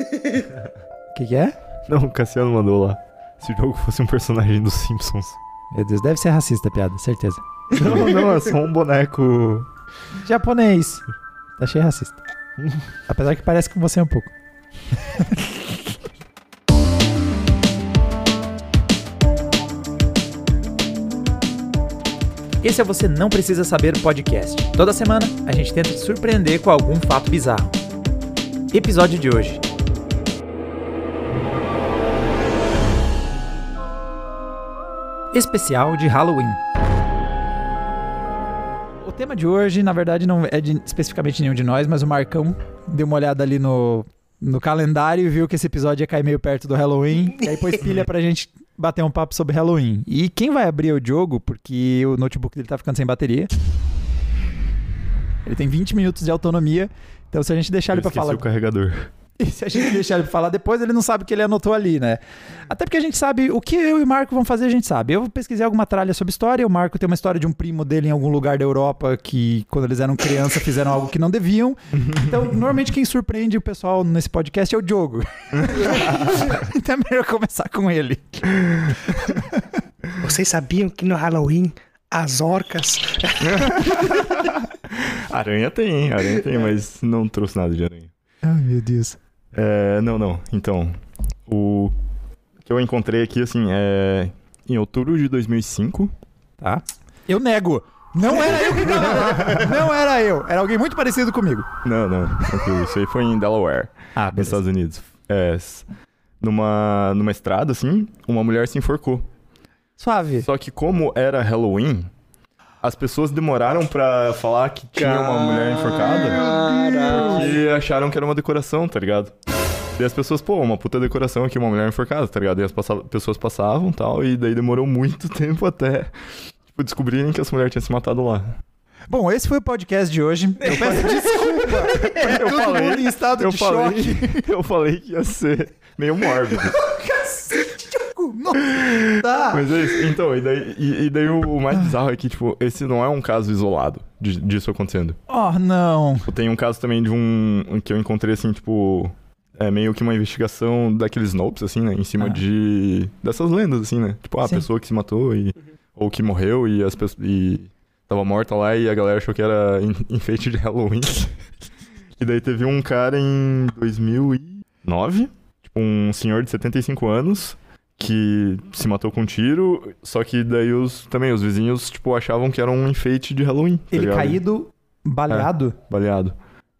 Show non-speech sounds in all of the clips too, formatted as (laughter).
O (laughs) que, que é? Não, o Cassiano mandou lá. Se o jogo fosse um personagem dos Simpsons. Meu Deus, deve ser racista a piada, certeza. Não, não, é só um boneco. (laughs) Japonês. Achei racista. (laughs) Apesar que parece com você um pouco. Esse é Você Não Precisa Saber podcast. Toda semana a gente tenta te surpreender com algum fato bizarro. Episódio de hoje. Especial de Halloween. O tema de hoje, na verdade, não é de especificamente nenhum de nós, mas o Marcão deu uma olhada ali no, no calendário e viu que esse episódio ia cair meio perto do Halloween. e aí pôs pilha pra gente bater um papo sobre Halloween. E quem vai abrir o jogo, porque o notebook dele tá ficando sem bateria. Ele tem 20 minutos de autonomia. Então, se a gente deixar Eu ele pra falar. o carregador. (laughs) E se a gente deixar ele falar depois, ele não sabe o que ele anotou ali, né? Até porque a gente sabe o que eu e o Marco vão fazer, a gente sabe. Eu pesquisei alguma tralha sobre história, o Marco tem uma história de um primo dele em algum lugar da Europa que, quando eles eram criança, fizeram algo que não deviam. Então, normalmente quem surpreende o pessoal nesse podcast é o Diogo. (laughs) então é melhor começar com ele. Vocês sabiam que no Halloween as orcas. (laughs) Aranha tem, hein? Aranha tem, mas não trouxe nada de aranha. Ai, meu Deus. É, não, não. Então, o que eu encontrei aqui, assim, é em outubro de 2005. Tá? Eu nego. Não era eu que tava. (laughs) Não era eu. Era alguém muito parecido comigo. Não, não, tranquilo. Isso aí foi em Delaware, Ah, nos Estados Unidos. É, numa, numa estrada, assim, uma mulher se enforcou. Suave. Só que como era Halloween, as pessoas demoraram pra falar que tinha uma mulher enforcada porque acharam que era uma decoração, tá ligado? E as pessoas, pô, uma puta decoração aqui, uma mulher enforcada, tá ligado? E as passa- pessoas passavam e tal, e daí demorou muito (laughs) tempo até, tipo, descobrirem que essa mulher tinha se matado lá. Bom, esse foi o podcast de hoje. Eu peço (laughs) desculpa. (laughs) Eu Todo falei, mundo em estado eu de falei, choque. eu falei que ia ser meio mórbido. Não dá. Mas é isso. Então, e daí, e, e daí o, o mais bizarro é que, tipo, esse não é um caso isolado de- disso acontecendo. Oh, não. Tipo, Tem um caso também de um que eu encontrei, assim, tipo... É meio que uma investigação daqueles Snopes, assim, né? Em cima Ah. de... Dessas lendas, assim, né? Tipo, ah, a Sim. pessoa que se matou e... Ou que morreu e as pessoas... E tava morta lá e a galera achou que era en- enfeite de Halloween. (laughs) e daí teve um cara em 2009, tipo, um senhor de 75 anos... Que se matou com um tiro, só que daí os também os vizinhos tipo achavam que era um enfeite de Halloween. tá Ele ligado? caído, baleado. baleado.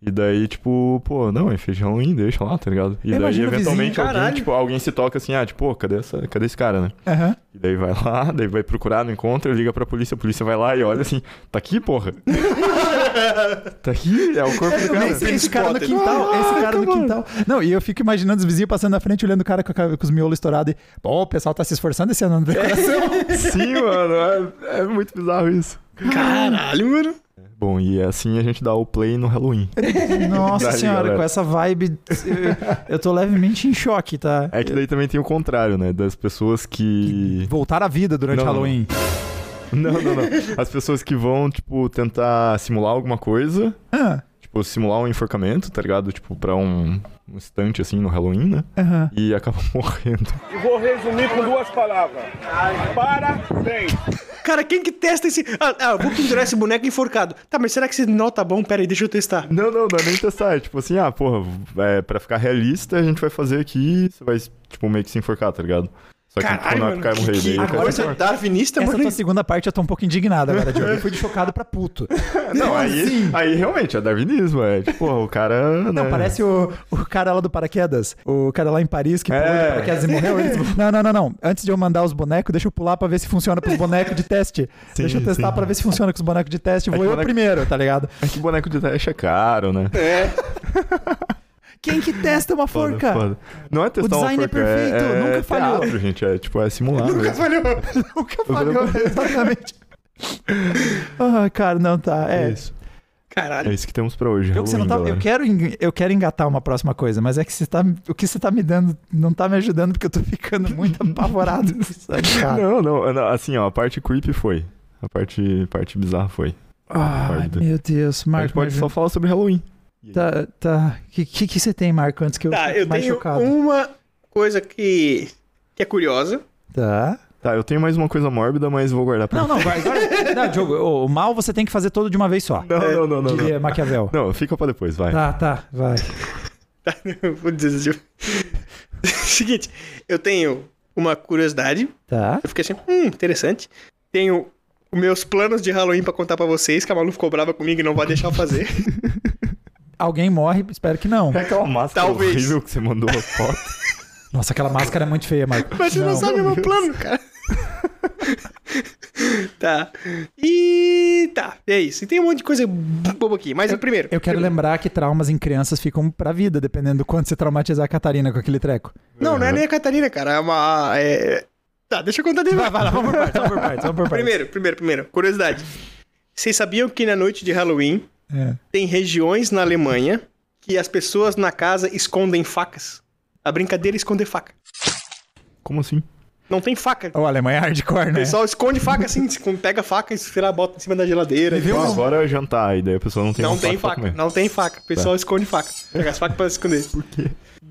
E daí, tipo, pô, não, é feijão Halloween, deixa lá, tá ligado? E Eu daí, eventualmente, vizinho, alguém, tipo, alguém se toca assim, ah, tipo, pô, cadê, essa, cadê esse cara, né? Aham. E daí vai lá, (laughs) daí vai procurar, não encontra, liga pra polícia, a polícia vai lá e olha assim, tá aqui, porra? (laughs) tá aqui? É o corpo do cara. Esse, esse cara no quintal, esse cara no quintal. Não, e eu fico imaginando os vizinhos passando na frente, olhando o cara com, a- com os miolos estourados e, pô, o pessoal tá se esforçando esse ano na decoração. (laughs) Sim, mano, é, é muito bizarro isso. Caralho, mano. Bom, e assim a gente dá o play no Halloween. (laughs) Nossa Dá-lhe, senhora, galera. com essa vibe, eu, eu tô levemente em choque, tá? É que daí também tem o contrário, né? Das pessoas que. Voltar à vida durante Não, não. Halloween. (laughs) Não, não, não. As pessoas que vão, tipo, tentar simular alguma coisa. Ah, Tipo, simular um enforcamento, tá ligado? Tipo, pra um, um estante assim no Halloween, né? aham. E acabam (laughs) morrendo. E vou resumir com duas palavras. Parabéns. Cara, quem que testa esse. Ah, ah, vou pendurar esse boneco enforcado. Tá, mas será que esse nó tá bom? Pera aí, deixa eu testar. Não, não, não é nem testar. É tipo assim, ah, porra, é, pra ficar realista, a gente vai fazer aqui. Você vai, tipo, meio que se enforcar, tá ligado? Só que Caralho, quando ficar e morrer. que- agora você é darwinista, Essa tua segunda parte eu tô um pouco indignado agora, Diogo. Eu fui de chocado pra puto. (laughs) Não, aí, assim? aí realmente é darwinismo. É tipo, o cara. Não, né? parece o, o cara lá do paraquedas. O cara lá em Paris que pulou É. de paraquedas e morreu. Não, não, não, não. Antes de eu mandar os bonecos, deixa eu pular pra ver se funciona pros bonecos de teste. (laughs) Sim, deixa eu testar sim. pra ver se funciona com os bonecos de teste. Vou que eu boneco- primeiro, tá ligado? É que boneco de teste é caro, né? É. (laughs) Quem que testa uma Foda, forca? foda. Não é testar design uma é forca, perfeito, é, nunca é falhou. teatro, gente. É tipo, é simular mesmo. Falhou. (laughs) Nunca falhou, exatamente. Ah, cara, não tá. É. É isso. Caralho. É isso que temos pra hoje. Eu, Halloween, tá- eu, quero, eu quero engatar uma próxima coisa, mas é que você tá, o que você tá me dando não tá me ajudando porque eu tô ficando muito apavorado (laughs) com isso aí, cara. Não, não, não, assim, ó, a parte creepy foi. A parte, parte bizarra foi. Meu Deus, a Marco. gente pode só falar sobre Halloween. Tá, tá. O que, que, que você tem, Marco, antes que eu Tá, fique eu mais tenho chocado? uma coisa que, que é curiosa. Tá. Tá, eu tenho mais uma coisa mórbida, mas vou guardar pra Não, não, vai, agora. (laughs) Não, Diogo, o, mal você tem que fazer todo de uma vez só. Não, não, não, não. Diria Não, Maquiavel. não fica pra depois, vai. Tá, tá, vai. (laughs) Vou dizer. (laughs) Seguinte, eu tenho uma curiosidade. Tá. Eu fiquei assim, hum, interessante. Tenho os meus planos de Halloween pra contar pra vocês, que a Malu ficou brava comigo e não vai deixar eu fazer. Alguém morre, espero que não. É aquela máscara Talvez. horrível que você mandou a foto. Nossa, aquela máscara é muito feia, Marco. Mas você não, sabe o meu plano, cara. (laughs) tá. E tá, é isso. E tem um monte de coisa boba aqui. Mas primeiro. Eu quero lembrar que traumas em crianças ficam pra vida, dependendo do quanto você traumatizar a Catarina com aquele treco. Não, não é nem a Catarina, cara. É uma. É... Tá, deixa eu contar de Vai, vai lá, vamos por partes, vamos por partes, vamos por partes. Primeiro, primeiro, primeiro. Curiosidade. Vocês sabiam que na noite de Halloween É. tem regiões na Alemanha que as pessoas na casa escondem facas? A brincadeira é esconder faca. Como assim? Não tem faca. O Alemanha é hardcore, O né? pessoal esconde faca assim, (laughs) pega a faca e sei lá, bota em cima da geladeira. Viu? Então agora é jantar, e daí a pessoa não tem Não tem faca, comer. não tem faca. O pessoal esconde faca. Pega as facas pra esconder. Por quê?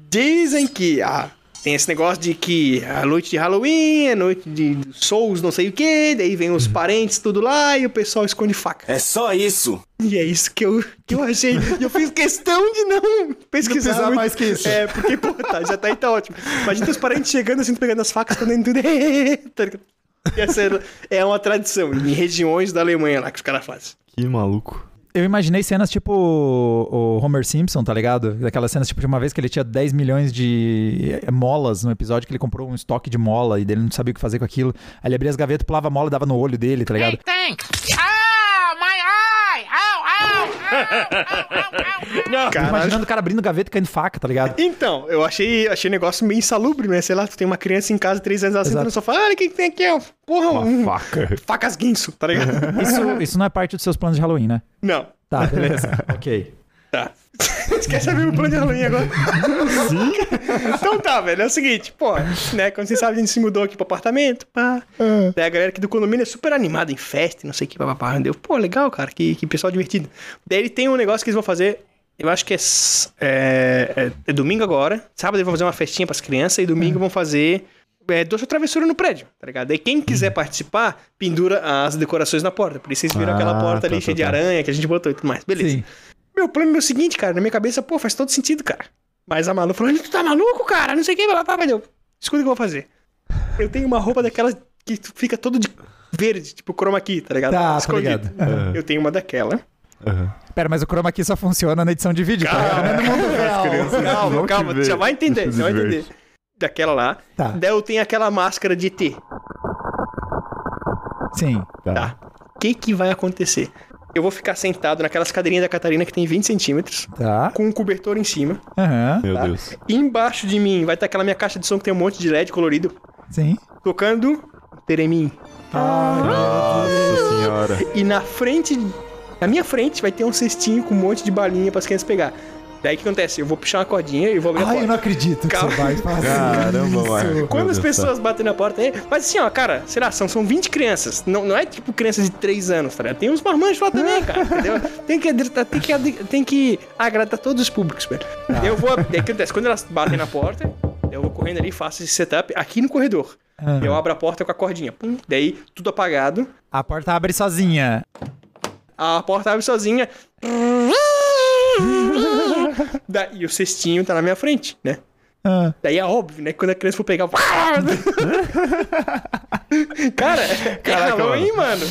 Dizem que ah, tem esse negócio de que a noite de Halloween é noite de Souls, não sei o que, daí vem os parentes tudo lá e o pessoal esconde faca. É só isso. E é isso que eu, que eu achei. E eu fiz questão de não pesquisar. precisar muito. mais que isso. É, porque, pô, tá, já tá aí, tá ótimo. Imagina os parentes chegando assim, pegando as facas, escondendo tudo. (laughs) Essa é uma tradição em regiões da Alemanha lá que os caras fazem. Que maluco. Eu imaginei cenas tipo o Homer Simpson, tá ligado? Daquelas cenas tipo de uma vez que ele tinha 10 milhões de eh, molas no episódio que ele comprou um estoque de mola e ele não sabia o que fazer com aquilo. Aí ele abria as gavetas, pulava a mola e dava no olho dele, tá ligado? Ah, my eye! Ow, Caralho. Imaginando o cara abrindo gaveta e caindo faca, tá ligado? Então, eu achei, achei negócio meio insalubre, né? Sei lá, tu tem uma criança em casa, três anos, ela senta no sofá, olha o que que tem aqui, ó. Porra, Uma um, faca. (laughs) facas guinso, tá ligado? Isso, isso não é parte dos seus planos de Halloween, né? Não, Tá, beleza. (laughs) ok. Tá. Você quer saber meu plano de Halloween agora? Sim. então tá, velho, é o seguinte, pô, né, quando vocês sabem, a gente se mudou aqui pro apartamento, pá. Daí a galera aqui do condomínio é super animada em festa, não sei o que, papapá. Deu, pô, legal, cara, que, que pessoal divertido. Daí ele tem um negócio que eles vão fazer, eu acho que é, é, é- é domingo agora, sábado eles vão fazer uma festinha pras crianças, e domingo vão fazer é, doce ou travessura no prédio, tá ligado? Daí quem quiser participar, pendura as decorações na porta. Por isso vocês viram Ah, aquela porta ali tá, cheia tá, de tá. aranha que a gente botou e tudo mais. Beleza. Sim. Meu plano é o seguinte, cara, na minha cabeça, pô, faz todo sentido, cara. Mas a Malu falou, tu tá maluco, cara? Não sei o que, blá, blá, blá, deu. Escuta o que eu vou fazer. Eu tenho uma roupa daquelas que fica todo de verde, tipo chroma key, tá ligado? Tá, tô Escondido. ligado. Aham. Eu tenho uma daquela. Aham. Pera, mas o chroma key só funciona na edição de vídeo, tá ligado? Não é no mundo real. Calma, calma, tu já vai entender, você vai entender. Daquela lá. Tá. Daí eu tenho aquela máscara de ET. Sim. Tá. O que que vai acontecer? Eu vou ficar sentado naquelas cadeirinhas da Catarina que tem 20 centímetros, Tá. com um cobertor em cima. Aham. Meu Tá? Deus. E embaixo de mim vai estar aquela minha caixa de som que tem um monte de LED colorido, Sim. tocando Teremim. Nossa senhora. E na frente, na minha frente, vai ter um cestinho com um monte de balinha para as crianças pegar. Daí o que acontece? Eu vou puxar uma cordinha e vou abrir a Ai, eu porta. não acredito que Calma. você vai fazer Caramba, isso. Marco. Quando as pessoas batem na porta, é... mas assim, ó, cara, sei lá, são, são 20 crianças. Não, não é tipo crianças de 3 anos, tá ligado? Tem uns marmanjos lá também, cara, entendeu? Tem que, tem que, tem que agradar todos os públicos, velho. Tá. Eu vou. Daí o que acontece? Quando elas batem na porta, eu vou correndo ali, faço esse setup aqui no corredor. Ah. Eu abro a porta com a cordinha. Pum, daí, tudo apagado. A porta abre sozinha. A porta abre sozinha. (laughs) Da- e o cestinho tá na minha frente, né? Ah. Daí é óbvio, né? Quando a criança for pegar. (laughs) Cara, é Caraca, Halloween, mano.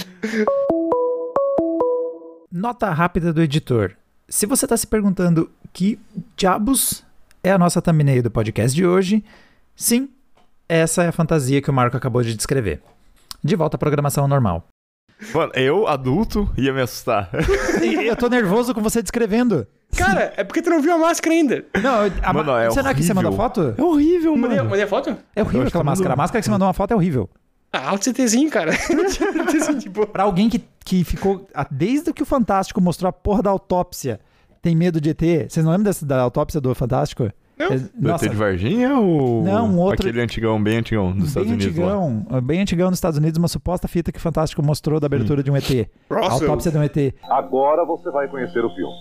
Nota rápida do editor. Se você está se perguntando que diabos é a nossa thumbnail do podcast de hoje, sim, essa é a fantasia que o Marco acabou de descrever. De volta à programação normal. Mano, eu, adulto, ia me assustar. (laughs) Eu tô nervoso com você descrevendo. Cara, é porque tu não viu a máscara ainda. Não, a Mano, ma- é Será que você horrível. mandou foto? É horrível, Mandei, mano. mandei a foto? É horrível aquela que máscara. mandou. A máscara que você mandou uma foto é horrível. Ah, alto CTzinho, cara. (laughs) Boa. Pra alguém que, que ficou. Desde que o Fantástico mostrou a porra da autópsia, tem medo de ET. Vocês não lembram dessa, da autópsia do Fantástico? Nossa, ET de Varginha ou Não, um outro- aquele antigão, bem antigão, dos Estados bem Unidos lá? antigão, bem antigão nos Estados Unidos, uma suposta fita que o Fantástico mostrou da abertura de um ET. A Nossa, autópsia de um ET. Agora você vai conhecer o filme.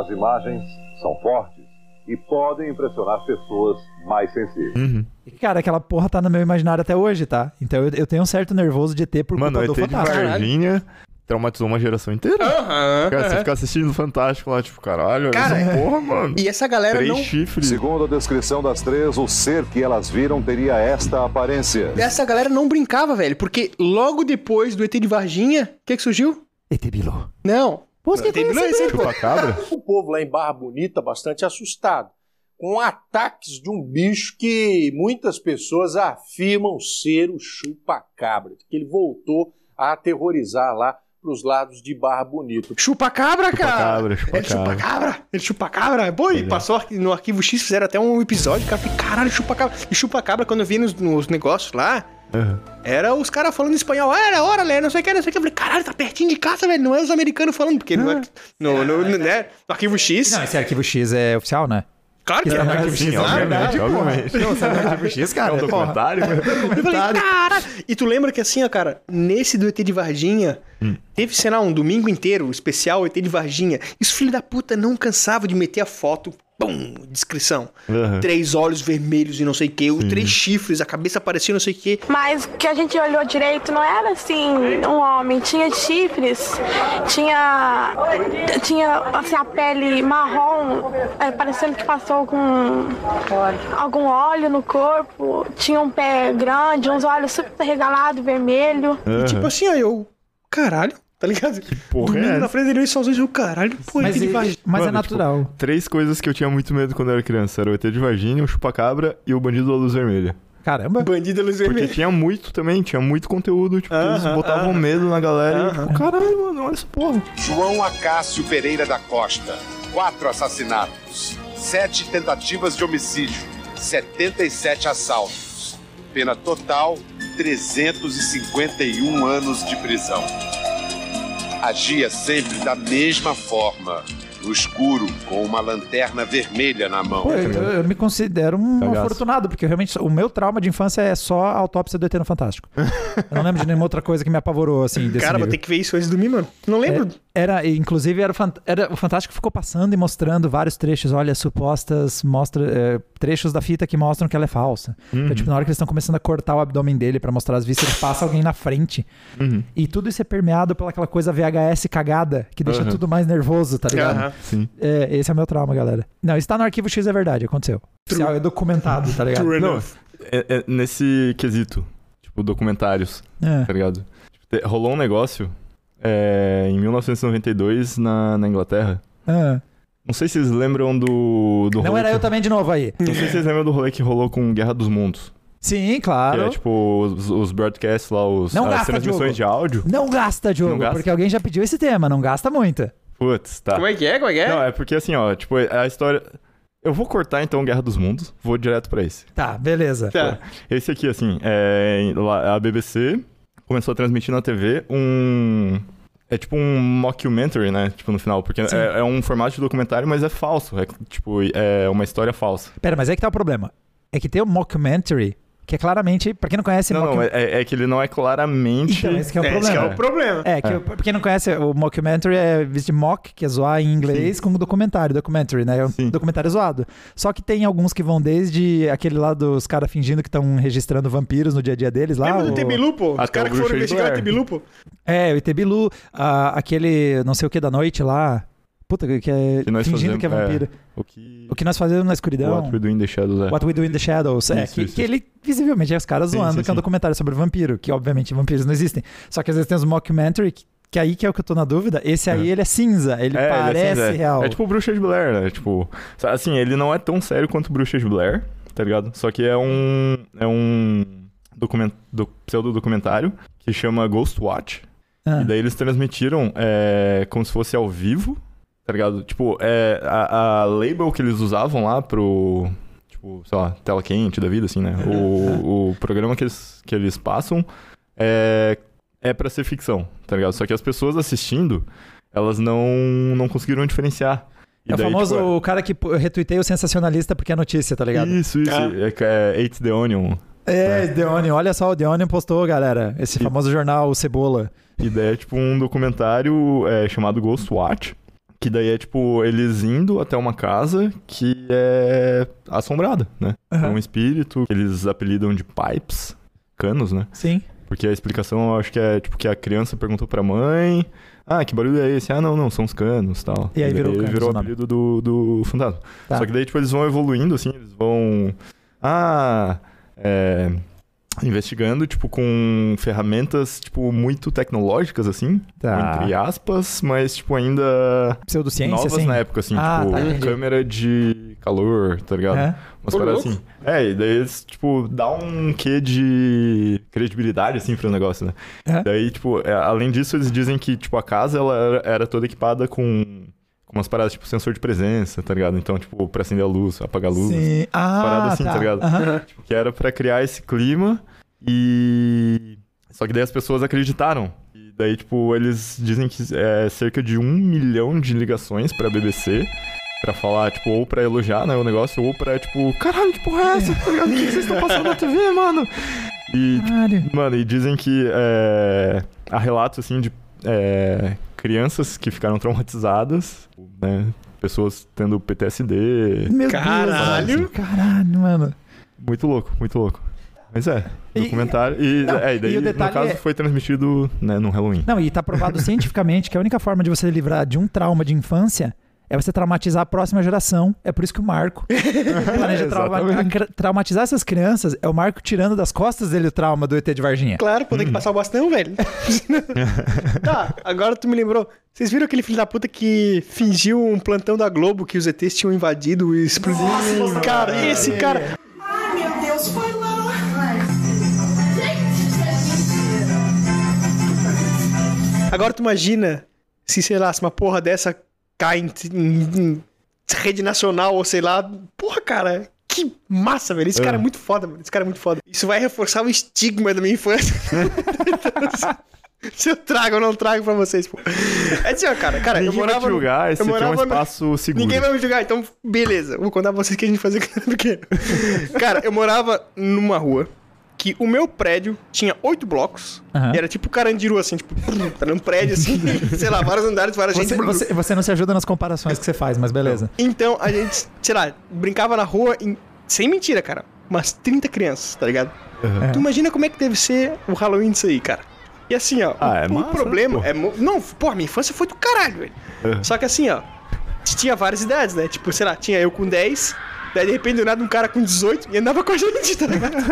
As imagens são fortes e podem impressionar pessoas mais sensíveis. Uhum. E, Cara, aquela porra tá no meu imaginário até hoje, tá? Então eu, eu tenho um certo nervoso de ET por Mano, culpa ET do de Fantástico. Varginha traumatizou uma geração inteira. Aham. Cara, você aham. fica assistindo Fantástico lá, tipo, caralho, Cara, essa porra, mano. E essa galera Três não. chifres. Segundo a descrição das três, o ser que elas viram teria esta aparência. Essa galera não brincava, velho. Porque logo depois do ET de Varginha, o que, que surgiu? ET Bilu. Não. Busca ET Bilu é esse pô. Chupa-cabra? (laughs) o povo lá em Barra Bonita bastante assustado com ataques de um bicho que muitas pessoas afirmam ser o chupa-cabra, que ele voltou a aterrorizar lá pros lados de Barra Bonita. Chupa-cabra, cara. Chupa-cabra, chupa-cabra. É chupa-cabra. Ele chupa-cabra. Pô, e Ele é. passou no Arquivo X, fizeram até um episódio, cara. Falei, caralho, chupa-cabra. E chupa-cabra, quando eu vi nos, nos negócios lá, Aham. era os caras falando espanhol. Ah, era hora, né? Não sei o que, não sei o que. Eu falei, caralho, tá pertinho de casa, velho. Não é os americanos falando, porque no, no, no, no, né, no Arquivo X. Não, esse arquivo X é oficial, né? claro que é é Arquivo X. Obviamente, obviamente. Não, sabe arquivo X, cara? É um Porra. documentário? Eu falei, caralho. E tu lembra que assim, ó, cara, nesse do ET de Varginha, Hum. teve, sei lá, um domingo inteiro, especial ET de Varginha. E os filhos da puta não cansavam de meter a foto, pum, descrição. Aham. Três olhos vermelhos e não sei o que, os três chifres, a cabeça parecia não sei o que. Mas que a gente olhou direito não era assim um homem, tinha chifres, tinha tinha assim a pele marrom, é, parecendo que passou com algum óleo no corpo, tinha um pé grande, uns olhos super regalados, vermelho. E tipo assim, eu, caralho, tá ligado? porra Domingo é na frente dele, sozinho, eu, caralho, pô, Mas, ET de e- Varginha. mas é Mano, natural. Três coisas que eu tinha muito medo quando eu era criança. Era o ET de Varginha, o chupa-cabra e o bandido da luz vermelha. Caramba. Bandido luz Porque vermelha. tinha muito também, tinha muito conteúdo, tipo, eles Aham, botavam aham. medo na galera e, Aham. tipo, caralho, mano, olha essa porra. João Acácio Pereira da Costa. Quatro assassinatos. Sete tentativas de homicídio. 77 assaltos. Pena total: 351 anos de prisão. Agia sempre da mesma forma. No escuro, com uma lanterna vermelha na mão. Pô, eu, eu me considero um Cagaço. afortunado, porque realmente o meu trauma de infância é só a autópsia do ET no Fantástico. eu não lembro de nenhuma outra coisa que me apavorou, assim, desse Cara, vou ter que ver isso antes de dormir, mano. Não lembro. Era, inclusive, era, era- o Fantástico ficou passando e mostrando vários trechos, olha, supostas mostra, é, trechos da fita que mostram que ela é falsa. Então, tipo, na hora que eles estão começando a cortar o abdômen dele pra mostrar as vistas, passa alguém na frente. Uhum. E tudo isso é permeado pela aquela coisa VHS cagada, que deixa Aham. tudo mais nervoso, tá ligado? Sim. É, esse é o meu trauma, galera. Não, isso tá no arquivo X, é verdade, aconteceu. Oficial, é documentado, tá ligado? True Não, enough. é- é nesse quesito, tipo, documentários, É. tá ligado? Tipo, rolou um negócio é, em 1992 na, na Inglaterra. Ah. Não sei se vocês lembram do, do Não rolê era que- eu também de novo aí. Não sei se vocês lembram do rolê que rolou com Guerra dos Mundos. Sim, Que claro. é tipo os, os broadcasts lá, os, Não as gasta, transmissões Diogo. de áudio. Não gasta, Diogo, Não gasta? porque alguém já pediu esse tema, não gasta muito. Putz, tá. Como é que é? Como é que é? Não, é porque assim, ó, tipo, a história. Eu vou cortar então Guerra dos Mundos, vou direto pra esse. Tá, beleza. Tá. Esse aqui, assim, é. lá- A BBC começou a transmitir na TV um. É tipo um mockumentary, né? Tipo, no final. Porque é, é um formato de documentário, mas é falso. É tipo, é uma história falsa. Pera, mas é que tá o problema. É que tem o mockumentary, que é claramente, pra quem não conhece, não, é, é que ele não é claramente. Então, esse que é o É, esse problema. que é o problema. É, que pra quem não conhece, o mockumentary é visto de mock, que é zoar em inglês, com documentário, documentary, né? É um Sim. documentário zoado. Só que tem alguns que vão desde aquele lá dos caras fingindo que estão registrando vampiros no dia a dia deles lá. Lembra do o- Tebilu, pô? Os Até caras que foram investigar o. Tebilu, pô. É, o Itebilu, ah, aquele não sei o que da noite lá. Puta, que é Que nós fingindo fazemos- que é vampiro. O que. O que nós fazemos na escuridão. What We Do in the Shadows é. What We Do in the Shadows. É, Isso, que, isso, que ele, visivelmente, é os caras Sim, zoando, sim, que é um documentário sobre vampiro, que obviamente vampiros não existem. Só que às vezes tem os mockumentary, que, que aí que é o que eu tô na dúvida. Esse aí, É. ele é cinza, ele É, ele é parece cinza, é. real. É tipo o Bruxa de Blair, né? Tipo, assim, ele não é tão sério quanto o Bruxa de Blair, tá ligado? Só que é um é um document, do, pseudo-documentário que chama Ghost Watch. Ah. E daí eles transmitiram é, como se fosse ao vivo, tá ligado? Tipo, é, a, a label que eles usavam lá pro, tipo, sei lá, tela quente da vida, assim, né? O, (laughs) o programa que eles, que eles passam é, é pra ser ficção, tá ligado? Só que as pessoas assistindo, elas não, não conseguiram diferenciar. E É o daí, famoso tipo, o cara que eu retuitei o sensacionalista porque é notícia, tá ligado? Isso, isso. Ah. É, é Eight the Onion. É, The Onion, olha só, o The Onion postou, galera, esse E- famoso jornal Cebola. E daí é tipo um documentário é, chamado Ghost Watch, Que daí é tipo eles indo até uma casa que é assombrada, né? É Aham. um espírito que eles apelidam de pipes, canos, né? Sim. Porque a explicação eu acho que é tipo que a criança perguntou pra mãe: Ah, que barulho é esse? Ah, não, não, são os canos tal. E aí virou daí canos virou o apelido do, do fantasma. Tá. Só que daí, tipo, eles vão evoluindo, assim, eles vão. Ah, é. Investigando, tipo, com ferramentas, tipo, muito tecnológicas, assim. Tá. Entre aspas, mas, tipo, ainda Pseudociência, novas assim? na época, assim. Ah, tipo, tá, câmera de calor, tá ligado? É. Umas louco. assim. É, e daí eles, tipo, dá um quê de credibilidade, assim, pro negócio, né? É. Daí, tipo, é, além disso, eles dizem que, tipo, a casa, ela era, toda equipada com umas paradas, tipo, sensor de presença, tá ligado? Então, tipo, pra acender a luz, apagar a luz. Sim. Ah, Parada assim, tá ligado? Aham. Tipo, que era pra criar esse clima e... Só que daí as pessoas acreditaram. E daí, tipo, eles dizem que é cerca de um milhão de ligações pra BBC pra falar, tipo, ou pra elogiar, né, o negócio, ou pra, tipo, caralho, que porra é essa? Tá ligado? O que que vocês estão passando na TV, mano? E, Caralho. mano, e dizem que é, há relatos, assim, de é, crianças que ficaram traumatizadas, né, pessoas tendo PTSD, Meu Caralho. Deus. Caralho, mano. muito louco, muito louco. Mas é, E- documentário. E, Não, é, e daí, e o detalhe no caso, é- foi transmitido né, no Halloween. Não, e tá provado cientificamente que a única forma de você livrar de um trauma de infância é você traumatizar a próxima geração. É por isso que o Marco (laughs) planeja trauma- a- traumatizar essas crianças. É o Marco tirando das costas dele o trauma do ET de Varginha. Claro, pô, tem que passar o bastão, velho. (laughs) tá, agora tu me lembrou. Vocês viram aquele filho da puta que fingiu um plantão da Globo que os ETs tinham invadido e explodido? cara, esse cara. Ai, meu Deus, foi lá. Agora tu imagina se, sei lá, se uma porra dessa cai em, em- rede nacional ou sei lá. Porra, cara. Que massa, velho. Esse cara é muito foda, mano. Esse cara é muito foda. Isso vai reforçar o estigma da minha infância. (laughs) se eu trago ou não trago pra vocês, pô. É assim, ó, cara. Cara, eu Ninguém vai morava. te julgar, esse eu aqui é um morava no- espaço seguro. Ninguém vai me julgar, então beleza. Vou contar pra vocês o que a gente fazia quando era pequeno. Cara, eu morava numa rua que o meu prédio tinha oito blocos. Aham. E era tipo Carandiru, assim, tipo, (laughs) tá num prédio assim, (laughs) sei lá, vários andares, várias Você, gente. você, você não se ajuda nas comparações que você faz, mas beleza. Então a gente, sei lá, brincava na rua em- sem mentira, cara. Umas 30 crianças, tá ligado? É. Tu imagina como é que deve ser o Halloween disso aí, cara. E assim, ó, Ah, o, é o massa, problema pô. é. Não, pô, minha infância foi do caralho, velho. Só que assim, ó, tinha várias idades, né? Tipo, sei lá, tinha eu com 10, daí de repente do nada um cara com 18 e andava com a gente, tá ligado? (laughs)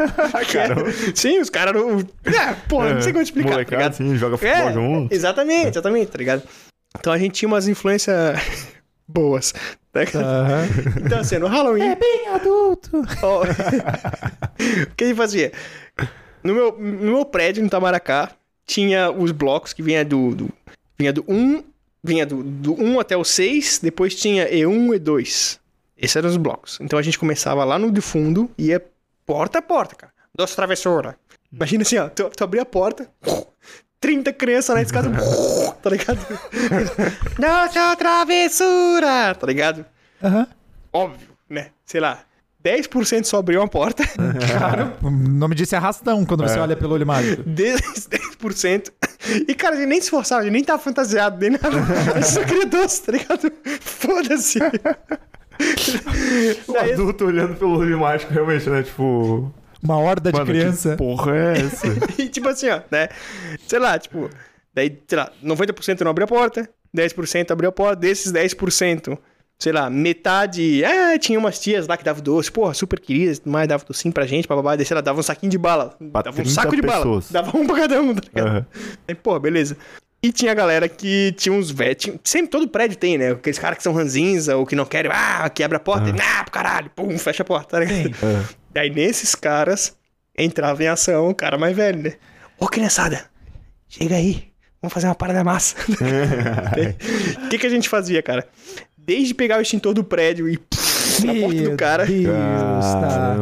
É- Sim, os caras eram. É, porra, não sei como explicar. tá Molecada, ligado? assim, joga futebol É, junto. Exatamente, exatamente, tá ligado? Então a gente tinha umas influências (laughs) boas. Tá. Então, assim, no Halloween. É bem adulto. (laughs) ó, o que a gente fazia? No meu, no meu prédio, no Tamaracá, tinha os blocos que vinha do. do vinha do 1. Vinha do, do 1 até o 6, depois tinha E1 e E2. Esses eram os blocos. Então a gente começava lá no de fundo e ia porta a porta, cara. Duas travessuras. Imagina assim, ó, tu, tu abria a porta, 30 crianças na escada, (laughs) tá ligado? (laughs) Nossa travessura, tá ligado? Aham. Óbvio, né? Sei lá, 10% só abriu uma porta, (laughs) Cara, o nome disso é arrastão quando você olha pelo olho mágico. 10%. 10%. E, cara, a gente nem se esforçava, a gente nem tava fantasiado, nem nada. A gente só queria doce, tá ligado? Foda-se. (laughs) O Daí- adulto olhando pelo olho mágico, realmente, né? Tipo. Uma horda de mano, criança. Que porra é essa? (laughs) E tipo assim, ó, né? Sei lá, tipo, daí, sei lá, 90% não abriu a porta, 10% abriu a porta, desses 10%, sei lá, metade. Ah, tinha umas tias lá que davam doce, porra, super queridas, tudo mais, davam docinho pra gente, bababá, daí, sei lá, dava um saquinho de bala, Pra dava um 30 saco de bala, pessoas. dava um pra cada um, tá ligado? Aham. Aí, pô, beleza. E tinha a galera que tinha uns velhos. Sempre todo prédio tem, né? Aqueles caras que são ranzinza ou que não querem. Ah, quebra a porta. e, Ah, pro caralho. Pum, fecha a porta, tá ligado? (laughs) Daí nesses caras entrava em ação o cara mais velho, né? Ô, criançada, chega aí. Vamos fazer uma parada massa. (laughs) O que, que a gente fazia, cara? Desde pegar o extintor do prédio e pff, na porta do cara. Deus, tá.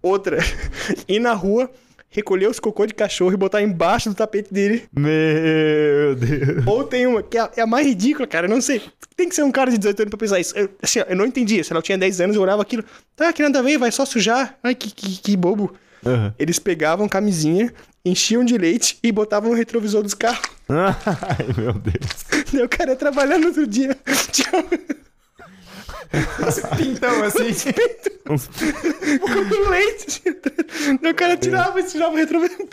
Outra, (laughs) ir na rua, recolher os cocô de cachorro e botar embaixo do tapete dele. Meu Deus. Ou tem uma, que é a, é a mais ridícula, cara. Eu não sei. Tem que ser um cara de 18 anos pra pensar isso. Eu, assim, ó, eu não entendia. Se ela tinha 10 anos, eu olhava aquilo. Tá, que nada a ver, vai só sujar. Ai, que, que, que bobo. Aham. Eles pegavam camisinha, enchiam de leite e botavam no retrovisor dos carros. (laughs) Ai, meu Deus. Daí o cara ia trabalhar no outro dia. (laughs) Tinha Pintão assim. (laughs) Uns- um leite. O cara tirava e tirava o retrovisor.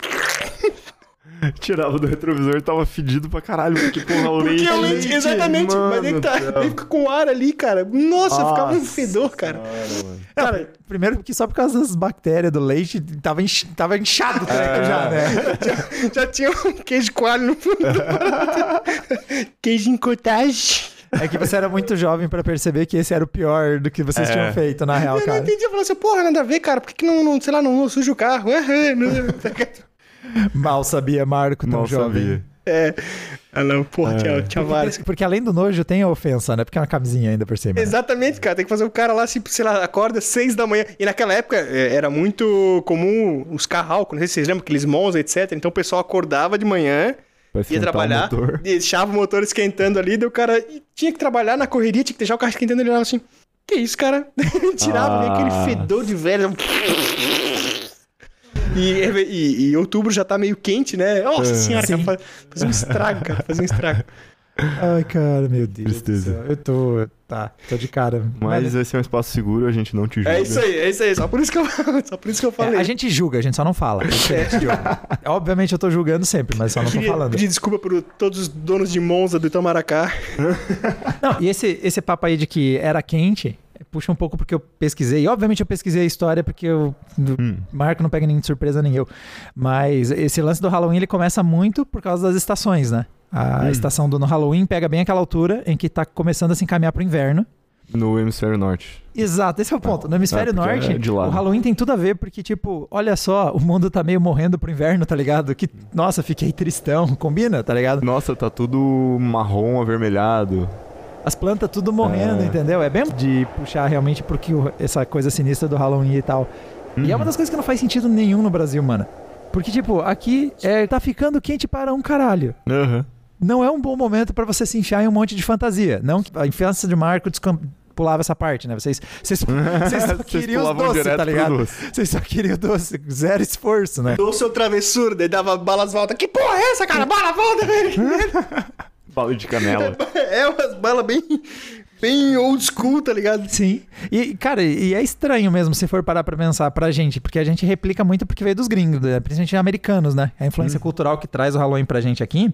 Tirava do retrovisor e tava fedido pra caralho. Porque, porra, o leite. Porque é o leite, exatamente. mano mas aí que tá, aí fica com ar ali, cara. Nossa, ficava um Nossa fedor, cara. Cara, Primeiro porque só por causa das bactérias do leite tava, inch- tava inchado o treco já, né? já tinha um queijo coalho no fundo. do (laughs) queijo em cottage. É que você era muito jovem pra perceber que esse era o pior do que vocês É. tinham feito, na real, Eu não cara. entendi. Eu falei assim, porra, nada a ver, cara. Por que, que não, não, sei lá, não, não suja o carro? (laughs) É, não- Mal sabia Marco, tão Mal jovem. sabia. É. Ah, não, porra, tinha, tinha vários. Porque, porque além do nojo tem a ofensa, né? Porque é uma camisinha ainda por cima. né? Exatamente, cara. Tem que fazer o cara lá, tipo, sei lá, acorda seis da manhã. E naquela época é, era muito comum os carralcos, não sei se vocês lembram, aqueles Monza, etc. Então o pessoal acordava de manhã, Ia o trabalhar, motor. deixava o motor esquentando ali, daí o cara tinha que trabalhar na correria, tinha que deixar o carro esquentando, ele olhava assim, que isso, cara? (laughs) Tirava, Ah. aquele fedor de velho. E, e- e outubro já tá meio quente, né? Nossa É. senhora, cara, faz, faz um estrago, cara, faz um estrago. (laughs) Ai, cara, meu Deus. Tristeza. Eu tô. Tá, tô de cara. Mas esse é um espaço seguro, a gente não te julga. É isso aí, é isso aí, só por isso que eu, só por isso que eu É, falei. a gente julga, a gente só não fala. (laughs) É, Obviamente eu tô julgando sempre, mas só não tô Queria falando. pedir desculpa por todos os donos de Monza do Itamaracá. (laughs) Não, e esse, esse papo aí de que era quente, puxa um pouco porque eu pesquisei. E, obviamente eu pesquisei a história porque o Hum. Marco não pega nem de surpresa nem eu. Mas esse lance do Halloween ele começa muito por causa das estações, né? A Hum. estação do Halloween pega bem aquela altura em que tá começando a se encaminhar pro inverno. No hemisfério norte. Exato, esse é o ponto. No hemisfério porque norte, é de lá, o né? Halloween tem tudo a ver, porque, tipo, olha só, o mundo tá meio morrendo pro inverno, tá ligado? Que, nossa, fiquei tristão, (laughs) combina, tá ligado? Nossa, tá tudo marrom avermelhado. As plantas tudo morrendo, É. entendeu? É bem de puxar realmente porque essa coisa sinistra do Halloween e tal. E é uma das coisas que não faz sentido nenhum no Brasil, mano. Porque, tipo, aqui é, tá ficando quente para um caralho. Aham. Não é um bom momento pra você se enfiar em um monte de fantasia. Não que a infância de Marco pulava essa parte, né? Vocês, vocês, (laughs) vocês só queriam os pulavam doces, direto tá ligado? doce. Vocês só queriam doce, zero esforço, né? Dou seu travessura, daí dava balas volta. Que porra é essa, cara? Bala volta, velho! (laughs) Bala de canela. (laughs) é umas balas bem, bem old school, tá ligado? Sim. E, cara, e é estranho mesmo se for parar pra pensar pra gente, porque a gente replica muito porque veio dos gringos, né? principalmente americanos, né? A influência cultural que traz o Halloween pra gente aqui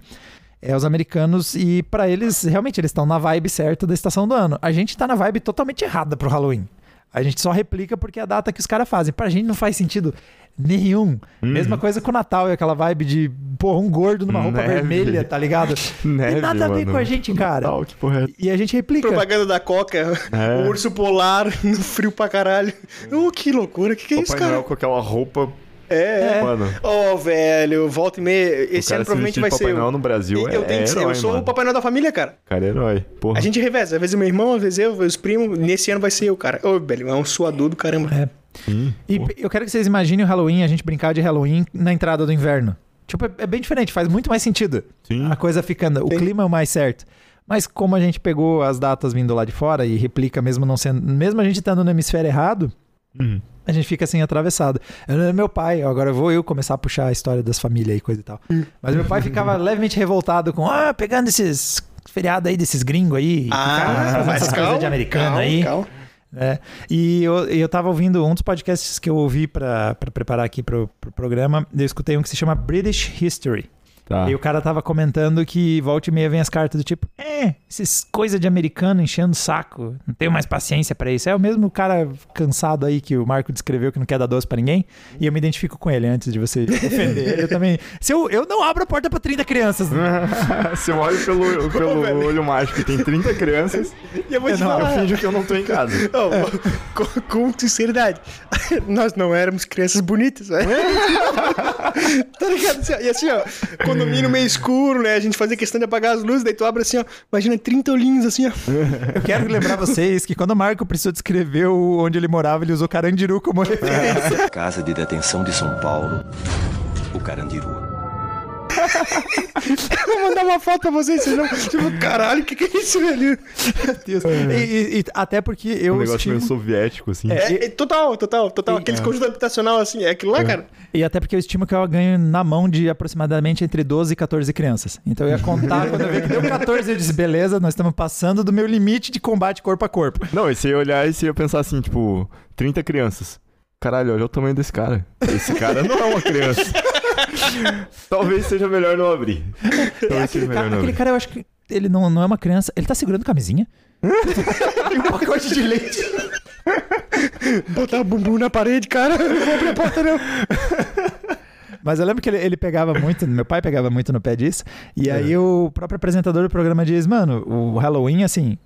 é os americanos e pra eles, realmente, eles estão na vibe certa da estação do ano. A gente tá na vibe totalmente errada pro Halloween. A gente só replica porque é a data que os caras fazem. Pra gente não faz sentido nenhum. Mesma coisa com o Natal, é aquela vibe de, porra, um gordo numa roupa Neve. vermelha, tá ligado? Neve, Tem nada a ver mano. com a gente, cara. Que porra é E a gente replica. Propaganda da Coca, É. (laughs) o urso polar (laughs) no frio pra caralho. Oh, que loucura, que que é isso, Papai Noel cara? com aquela roupa. É, é. Mano, Ô, velho, volta e meia. Esse o ano provavelmente vai de Papai ser. Noel eu. no Brasil eu, é, tenho que ser, herói, eu sou mano. o Papai Noel da família, cara. Cara, é herói. Porra. A gente reveza, às vezes o meu irmão, às vezes eu, às vezes os primos. Nesse ano vai ser eu, cara. Ô, velho, é um suador do caramba. É. Sim. E eu quero que vocês imaginem o Halloween, a gente brincar de Halloween na entrada do inverno. Tipo, é, é bem diferente, faz muito mais sentido. Sim. A coisa ficando, o Sim. clima é o mais certo. Mas como a gente pegou as datas vindo lá de fora e replica mesmo não sendo, mesmo a gente estando no hemisfério errado, Uhum. A gente fica assim atravessado. Eu- Meu pai, agora vou eu começar a puxar a história das famílias e coisa e tal. Mas meu pai ficava (laughs) levemente revoltado com, ah, pegando esses feriados aí desses gringos aí, fazendo essas coisas de americano calma, aí. calma. É, e eu, eu tava ouvindo um dos podcasts que eu ouvi pra pra preparar aqui pro, pro programa. Eu escutei um que se chama British History. Tá. E o cara tava comentando que volta e meia vem as cartas do tipo, é, esses coisa de americano enchendo o saco, não tenho mais paciência pra isso. É o mesmo cara cansado aí que o Marco descreveu que não quer dar doce pra ninguém. E eu me identifico com ele antes de você (laughs) ofender. Eu também. Se eu, eu não abro a porta pra 30 crianças. (laughs) Se eu olho pelo, (laughs) pelo olho mágico e tem 30 crianças, E eu vou te eu, falar. finjo que eu não tô em casa. Ô, com, com sinceridade, nós não éramos crianças bonitas, né? tá ligado? Assim, e assim, ó, condomínio meio escuro, né? A gente fazia questão de apagar as luzes, daí tu abre assim, ó, imagina 30 olhinhos assim, ó. (laughs) Eu quero lembrar vocês que quando o Marco precisou descrever onde ele morava, ele usou Carandiru como (laughs) referência. Casa de Detenção de São Paulo, o Carandiru. Vou mandar uma foto pra vocês, vocês não. Tipo, caralho, o que, que é isso, velho? Deus. E, e- e até porque eu um negócio estimo- meio soviético, assim. É, é total, total, total. Aqueles conjunto habitacional assim, é aquilo lá, cara. E até porque eu estimo que eu ganho na mão de aproximadamente entre 12 e 14 crianças. Então eu ia contar, quando eu vi que deu 14, eu disse, beleza, nós estamos passando do meu limite de combate corpo a corpo. Não, e você ia olhar e você ia pensar assim, tipo, 30 crianças. Caralho, olha o tamanho desse cara. Esse cara não é uma criança. (laughs) Talvez seja melhor não abrir. Talvez seja Aquele melhor cara, não aquele abrir. cara, eu acho que ele não, não é uma criança. Ele tá segurando camisinha? (laughs) e um pacote de leite. Botar o bumbum na parede, cara. Não vou abrir a porta, não. Mas eu lembro que ele, ele pegava muito, meu pai pegava muito no pé disso. E aí o próprio apresentador do programa diz: Mano, o Halloween, assim,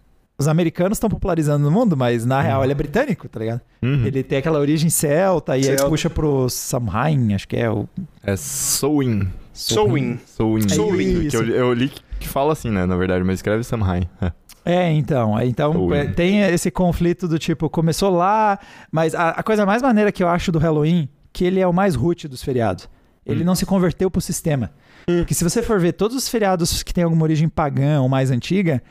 os americanos estão popularizando no mundo, mas na real ele é britânico, tá ligado? Uhum. Ele tem aquela origem celta e Celta. aí puxa pro Samhain, acho que é o. É Sowin. Sowin. Sowin. Sowin. Que eu, eu li que fala assim, né, na verdade, mas escreve Samhain. É. É, então. é, Então é, tem esse conflito do tipo, começou lá, mas a, a coisa mais maneira que eu acho do Halloween, que ele é o mais root dos feriados. Ele não se converteu pro sistema. Porque se você for ver todos os feriados que têm alguma origem pagã ou mais antiga,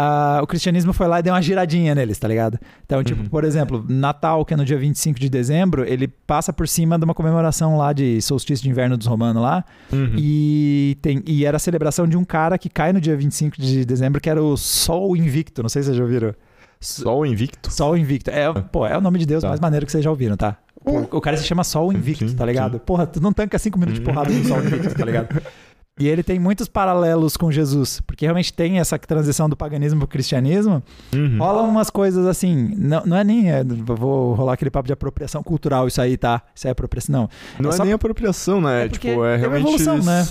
ah, o cristianismo foi lá e deu uma giradinha neles, tá ligado? Então, tipo, por exemplo, Natal, que é no dia 25 de dezembro, ele passa por cima de uma comemoração lá de solstício de inverno dos romanos lá. Uhum. E, tem, e era a celebração de um cara que cai no dia 25 de dezembro, que era o Sol Invicto. Não sei se vocês já ouviram. Sol Invicto. Sol Invicto. É, pô, é o nome de Deus Tá. mais maneiro que vocês já ouviram, tá? O, o cara se chama Sol Invicto, sim, tá ligado? Porra, tu não tanca cinco minutos de porrada no Sol Invicto, tá ligado? (laughs) E ele tem muitos paralelos com Jesus, porque realmente tem essa transição do paganismo pro cristianismo. Uhum. Rolam umas coisas assim, não, não é nem, é, vou rolar aquele papo de apropriação cultural, isso aí, tá? Isso aí é apropriação, não. Não é, só- nem apropriação, né? É porque tipo, é uma realmente. evolução, né?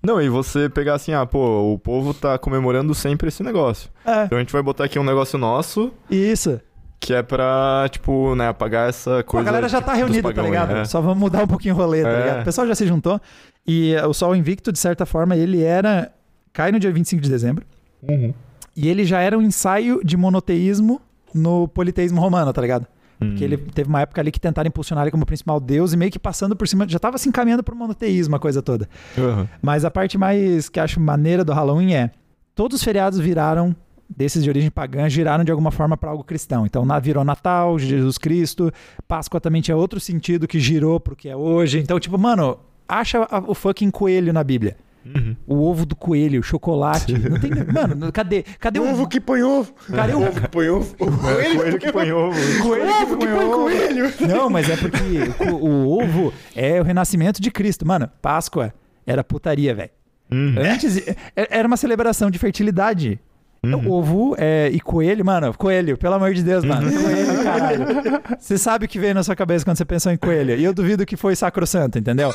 Não, e você pegar assim, ah, pô, o povo tá comemorando sempre esse negócio. É, Então a gente vai botar aqui um negócio nosso isso. que é pra, tipo, né, apagar essa Pô, a coisa. galera já tipo, tá reunida, tá ligado? é. Só vamos mudar um pouquinho o rolê, tá É. ligado? O pessoal já se juntou. E eh, o Sol Invicto, de certa forma, ele era. Cai no dia 25 de dezembro. Uhum. E ele já era um ensaio de monoteísmo no politeísmo romano, tá ligado? Hum. Porque ele teve uma época ali que tentaram impulsionar ele como principal deus e meio que passando por cima, já tava se encaminhando pro monoteísmo a coisa toda. Uhum. Mas a parte mais que acho maneira do Halloween é todos os feriados viraram desses de origem pagã giraram de alguma forma para algo cristão. Então na- virou Natal, Jesus Cristo, Páscoa também tinha outro sentido que girou pro que é hoje. Então tipo, mano, acha o fucking coelho na Bíblia. Uhum. O ovo do coelho, o chocolate. Não tem, (laughs) mano, cadê? Cadê o Ovo que põe ovo. (laughs) Cadê o Ovo que põe ovo. O É, coelho que põe ovo. coelho Ovo que põe coelho. Não, mas é porque (laughs) o, o ovo é o renascimento de Cristo. Mano, Páscoa era putaria, velho. Uhum. Antes, é- era uma celebração de fertilidade. Uhum. Ovo é, e coelho, mano, coelho, pelo amor de Deus, mano. Uhum. Coelho, caralho. (laughs) Você sabe o que veio na sua cabeça quando você pensou em coelho. E eu duvido que foi sacrossanto, entendeu?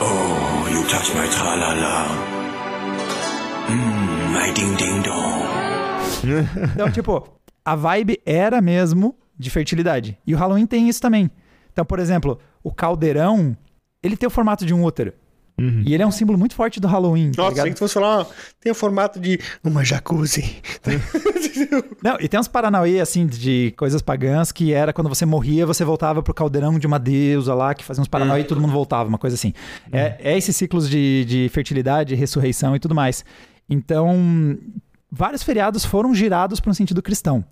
Oh, you touch my tra-la-la. Mmm, my ding-ding-dong. Então, tipo, a vibe era mesmo de fertilidade. E o Halloween tem isso também. Então, por exemplo, o caldeirão, ele tem o formato de um útero. Uhum. E ele é um símbolo muito forte do Halloween. tá Nossa, achei que fosse falar, tem o formato de uma jacuzzi. (laughs) Não, e tem uns Paranauê, assim, de coisas pagãs, que era quando você morria, você voltava pro caldeirão de uma deusa lá, que fazia uns Paranauê e todo mundo voltava, uma coisa assim. É, é esses ciclos de, de fertilidade, ressurreição e tudo mais. Então, vários feriados foram girados para um sentido cristão.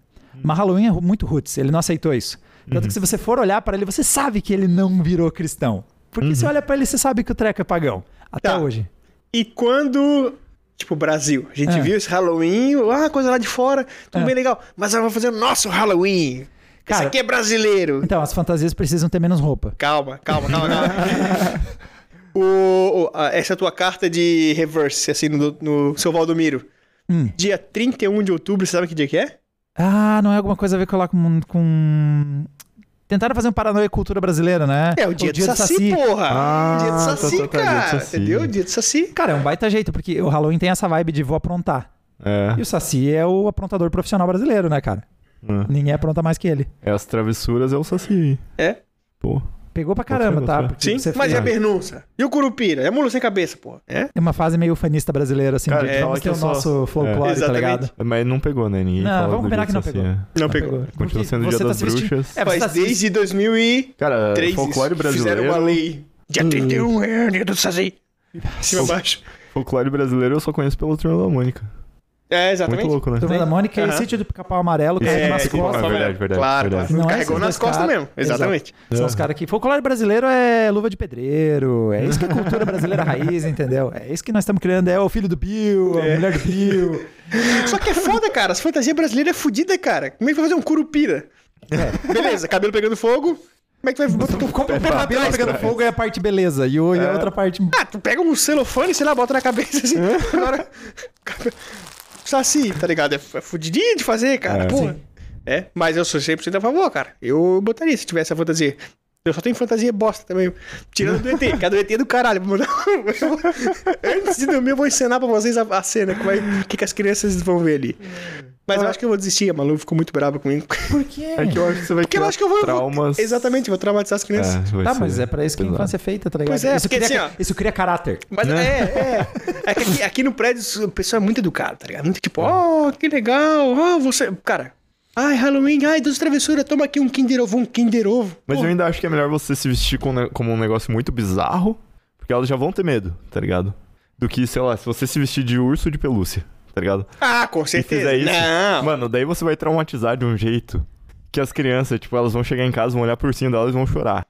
Mas Halloween é muito roots, ele não aceitou isso. Tanto que se você for olhar para ele, você sabe que ele não virou cristão. Porque você olha para ele, você sabe que o treco é pagão. Até Tá. hoje. E quando, tipo, Brasil, a gente É. viu esse Halloween, ah, coisa lá de fora, tudo É. bem legal. Mas agora vamos fazer o nosso Halloween. Cara- Esse aqui é brasileiro. Então, as fantasias precisam ter menos roupa. Calma, calma, calma, calma. (laughs) o, o- essa é a tua carta de reverse, assim, no, no seu Valdomiro. Hum. Dia 31 de outubro, você sabe que dia que é? Ah, não é alguma coisa a ver com com. Tentaram fazer um paranoia cultura brasileira, né? É o dia, do Saci, porra! Ah, dia do tá, Saci, tá, tá, dia do cara. Saci. Entendeu? Dia do Saci. Cara, é um baita jeito, porque o Halloween tem essa vibe de vou aprontar. É. E o Saci é o aprontador profissional brasileiro, né, cara? É. Ninguém apronta mais que ele. É as travessuras, é o Saci. É? Pô. Pegou pra caramba, tá? Porque Sim, mas e fez- a Bernunça? E o Curupira? É mula sem cabeça, porra. É? É uma fase meio ufanista brasileira, assim, Cara, de é, que eu o só- nosso folclore, tá Exatamente. ligado? Mas não pegou, né? Ninguém Não, fala vamos do combinar que não Saci, pegou. é. Não pegou. Porque Continua sendo dia tá das assistindo- bruxas. É, você Mas tá assistindo- desde 2003 Cara, folclore brasileiro. Fizeram uma lei. Dia 31 é dia do Saci. Cima baixo. Folclore brasileiro eu só conheço pelo Turma da Mônica. É, exatamente. Muito louco, né? Turma da Mônica e Aham. sítio do pica-pau amarelo, que é, É, nas costas. é verdade, verdade, Claro, verdade. Não é Carregou esses nas costas caras. mesmo. Exatamente. São os caras que. Folclore brasileiro é luva de pedreiro. É isso que é cultura brasileira raiz, entendeu? É isso que nós estamos criando. É o filho do Pio, a É. mulher do Pio. Só que é foda, cara. As fantasias brasileiras é fodida, cara. Como é que vai fazer um curupira? Beleza, cabelo pegando fogo. Como é que vai botar o Como o cabelo pegando fogo é a parte beleza. E, o- e a outra parte. Ah, tu pega um celofane, sei lá, bota na cabeça assim. Agora. Saci, tá ligado? É, é fudidinho de fazer, cara. É. Porra. É, mas eu sou 100% a favor, cara. Eu botaria se tivesse a fantasia. Eu só tenho fantasia bosta também. Tirando do ET, que a do ET é do caralho. (laughs) Antes de dormir, eu vou ensinar pra vocês a, a cena, é, o que, que as crianças vão ver ali. Mas eu acho que eu vou desistir, a Malu ficou muito brava comigo. Por quê? É que eu acho que você vai Porque eu acho que eu vou. traumas. Exatamente, eu vou traumatizar as crianças. É, Tá, mas é pra isso que a infância é feita, tá ligado? Pois é, isso, porque cria, assim, ó- isso cria caráter. Mas é, é. É que aqui, aqui no prédio o pessoal é muito educado, tá ligado? Muito tipo, oh, que legal, oh, você. Cara, ai, Halloween, ai, duas travessuras, toma aqui um Kinder Ovo, um Kinder Ovo. Mas Pô, eu ainda acho que é melhor você se vestir com como um negócio muito bizarro, porque elas já vão ter medo, tá ligado? Do que, sei lá, se você se vestir de urso de pelúcia, tá ligado? Ah, com E certeza. fizer isso, Não. mano, daí você vai traumatizar de um jeito que as crianças, tipo, elas vão chegar em casa, vão olhar por cima delas e vão chorar.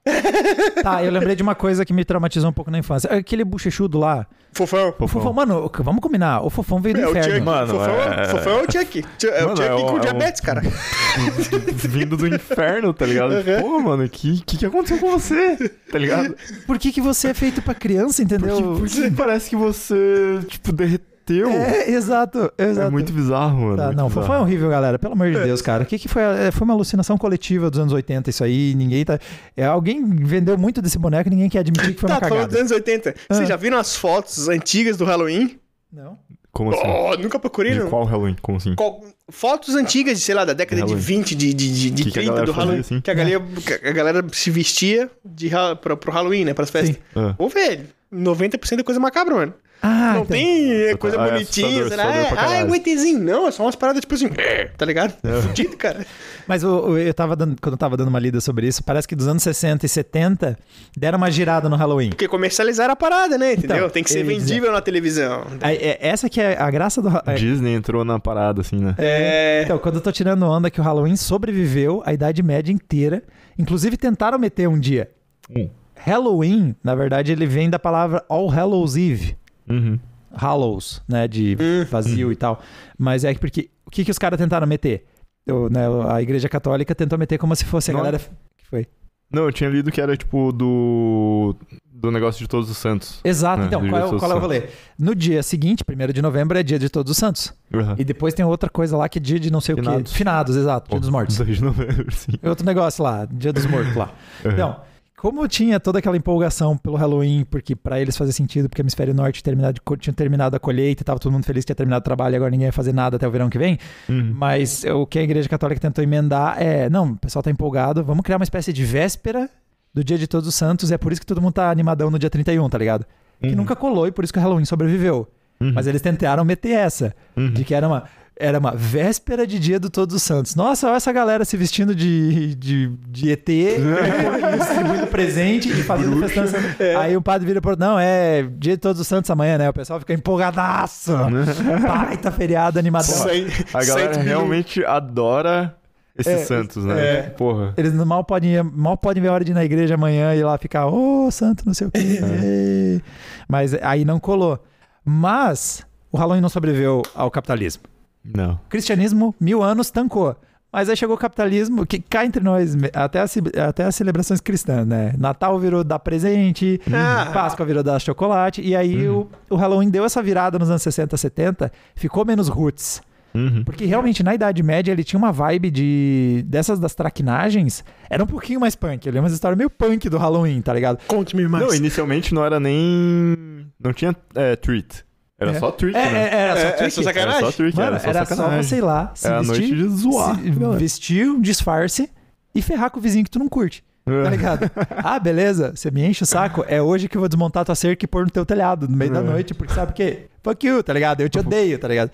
Tá, eu lembrei de uma coisa que me traumatizou um pouco na infância. Aquele bochechudo lá. Fofão. O Fofão, mano, vamos combinar. O Fofão veio do É o inferno. Chuck. Mano, fofão, é- fofão é o Chuck. É o Mano, Chuck é o- com é o- diabetes, cara. (laughs) Vindo do inferno, tá ligado? Uhum. Pô, mano, que, que que aconteceu com você? Tá ligado? Por que, que você é feito pra criança, entendeu? Porque, porque parece que você, tipo, derreteu. É, exato, exato. É muito bizarro, mano. Tá, muito não, bizarro. É horrível, galera. Pelo amor de Deus, cara. O que, que foi? É, Foi uma alucinação coletiva dos anos 80, isso aí. Ninguém tá. É, alguém vendeu muito desse boneco e ninguém quer admitir que foi Tá, uma cagada. dos anos 80. Ah. Vocês já viram as fotos antigas do Halloween? Não. Como assim? Oh, nunca procurei, de não. qual Halloween? Como assim? Qual- Fotos antigas, sei lá, da década de Halloween. 20, de, de, de, de Que que a 30 galera do fazia, Halloween. assim? Que a galera, que a galera se vestia de, ha- pro, Halloween, né? Pras festas. Ah. Ô, velho, 90% é coisa macabra, mano. Ah, não então- tem é, coisa Ah, é bonitinha, lá. assustador pra Ah, é um ETzinho. Não, é só umas paradas tipo assim, tá ligado? Fudido, cara. Mas o- eu tava dando, quando eu tava dando uma lida sobre isso, parece que dos anos 60 e 70 deram uma girada no Halloween. Porque comercializaram a parada, né? Entendeu? Então, tem que ser eu vendível na televisão. É- essa que é a graça do. é- Disney entrou na parada, assim, né? É. Então, quando eu tô tirando onda que o Halloween sobreviveu a Idade Média inteira. Inclusive tentaram meter um dia. Hum. Halloween, na verdade, ele vem da palavra All Hallows Eve. Uhum. Hallows, né? De Hum. vazio e tal. Mas é porque. O que, que os caras tentaram meter? O, né, a Igreja Católica tentou meter como se fosse a Não. galera. que foi? Não, eu tinha lido que era, tipo, do... Do negócio de Todos os Santos. Exato. É, então, do qual é, o- qual é o os rolê? No dia seguinte, 1 de novembro, é dia de Todos os Santos. Uhum. E depois tem outra coisa lá que é dia de não sei o Finados. quê. Finados, exato. Dia dos mortos. 2 de novembro, sim. É Outro negócio lá, dia dos mortos lá. Uhum. Então, como tinha toda aquela empolgação pelo Halloween, porque pra eles fazia sentido, porque o hemisfério norte tinha terminado, tinha terminado a colheita, tava todo mundo feliz que tinha terminado o trabalho, e agora ninguém ia fazer nada até o verão que vem. Uhum. Mas o que a Igreja Católica tentou emendar é: não, o pessoal tá empolgado, vamos criar uma espécie de véspera do dia de Todos os Santos, e é por isso que todo mundo tá animadão no dia 31, tá ligado? Que Uhum. nunca colou e por isso que o Halloween sobreviveu. Uhum. Mas eles tentaram meter essa, Uhum. de que era uma. Era uma véspera de dia do Todos os Santos. Nossa, olha essa galera se vestindo de, de, de ET, (laughs) distribuindo presente e fazendo festança. Aí o padre vira pro. Não, é dia de Todos os Santos amanhã, né? O pessoal fica empolgadaço. (laughs) Baita feriado animadão. Cem- A galera cento mil- realmente adora esses É, santos, né? Porra. Eles mal podem, mal podem ver a hora de ir na igreja amanhã e ir lá ficar, ô, santo, não sei o quê. Mas aí não colou. Mas o Halloween não sobreviveu ao capitalismo. Não. O cristianismo, mil anos, tancou. Mas aí chegou o capitalismo, que cá entre nós, até as, até as celebrações cristãs, né? Natal virou dar presente, Ah. Páscoa virou dar chocolate, e aí o, o Halloween deu essa virada nos anos 60, 70, ficou menos roots. Uhum. Porque realmente na Idade Média ele tinha uma vibe de. dessas das traquinagens, era um pouquinho mais punk. Ele é uma história meio punk do Halloween, tá ligado? Conte-me mais. Não, inicialmente não era nem. Não tinha é, treat. Era É. só treat, É, né? é, era só É, é trick. só sacanagem. Era só treat, Mano, era só era só sacanagem. ir lá, se Era a vestir, noite de zoar. se vestir um disfarce e ferrar com o vizinho que tu não curte. É. Tá ligado? (laughs) ah, beleza, você me enche o saco. É hoje que eu vou desmontar tua cerca e pôr no teu telhado no meio da É. noite, porque sabe o quê? Fuck you, tá ligado? Eu te odeio, tá ligado?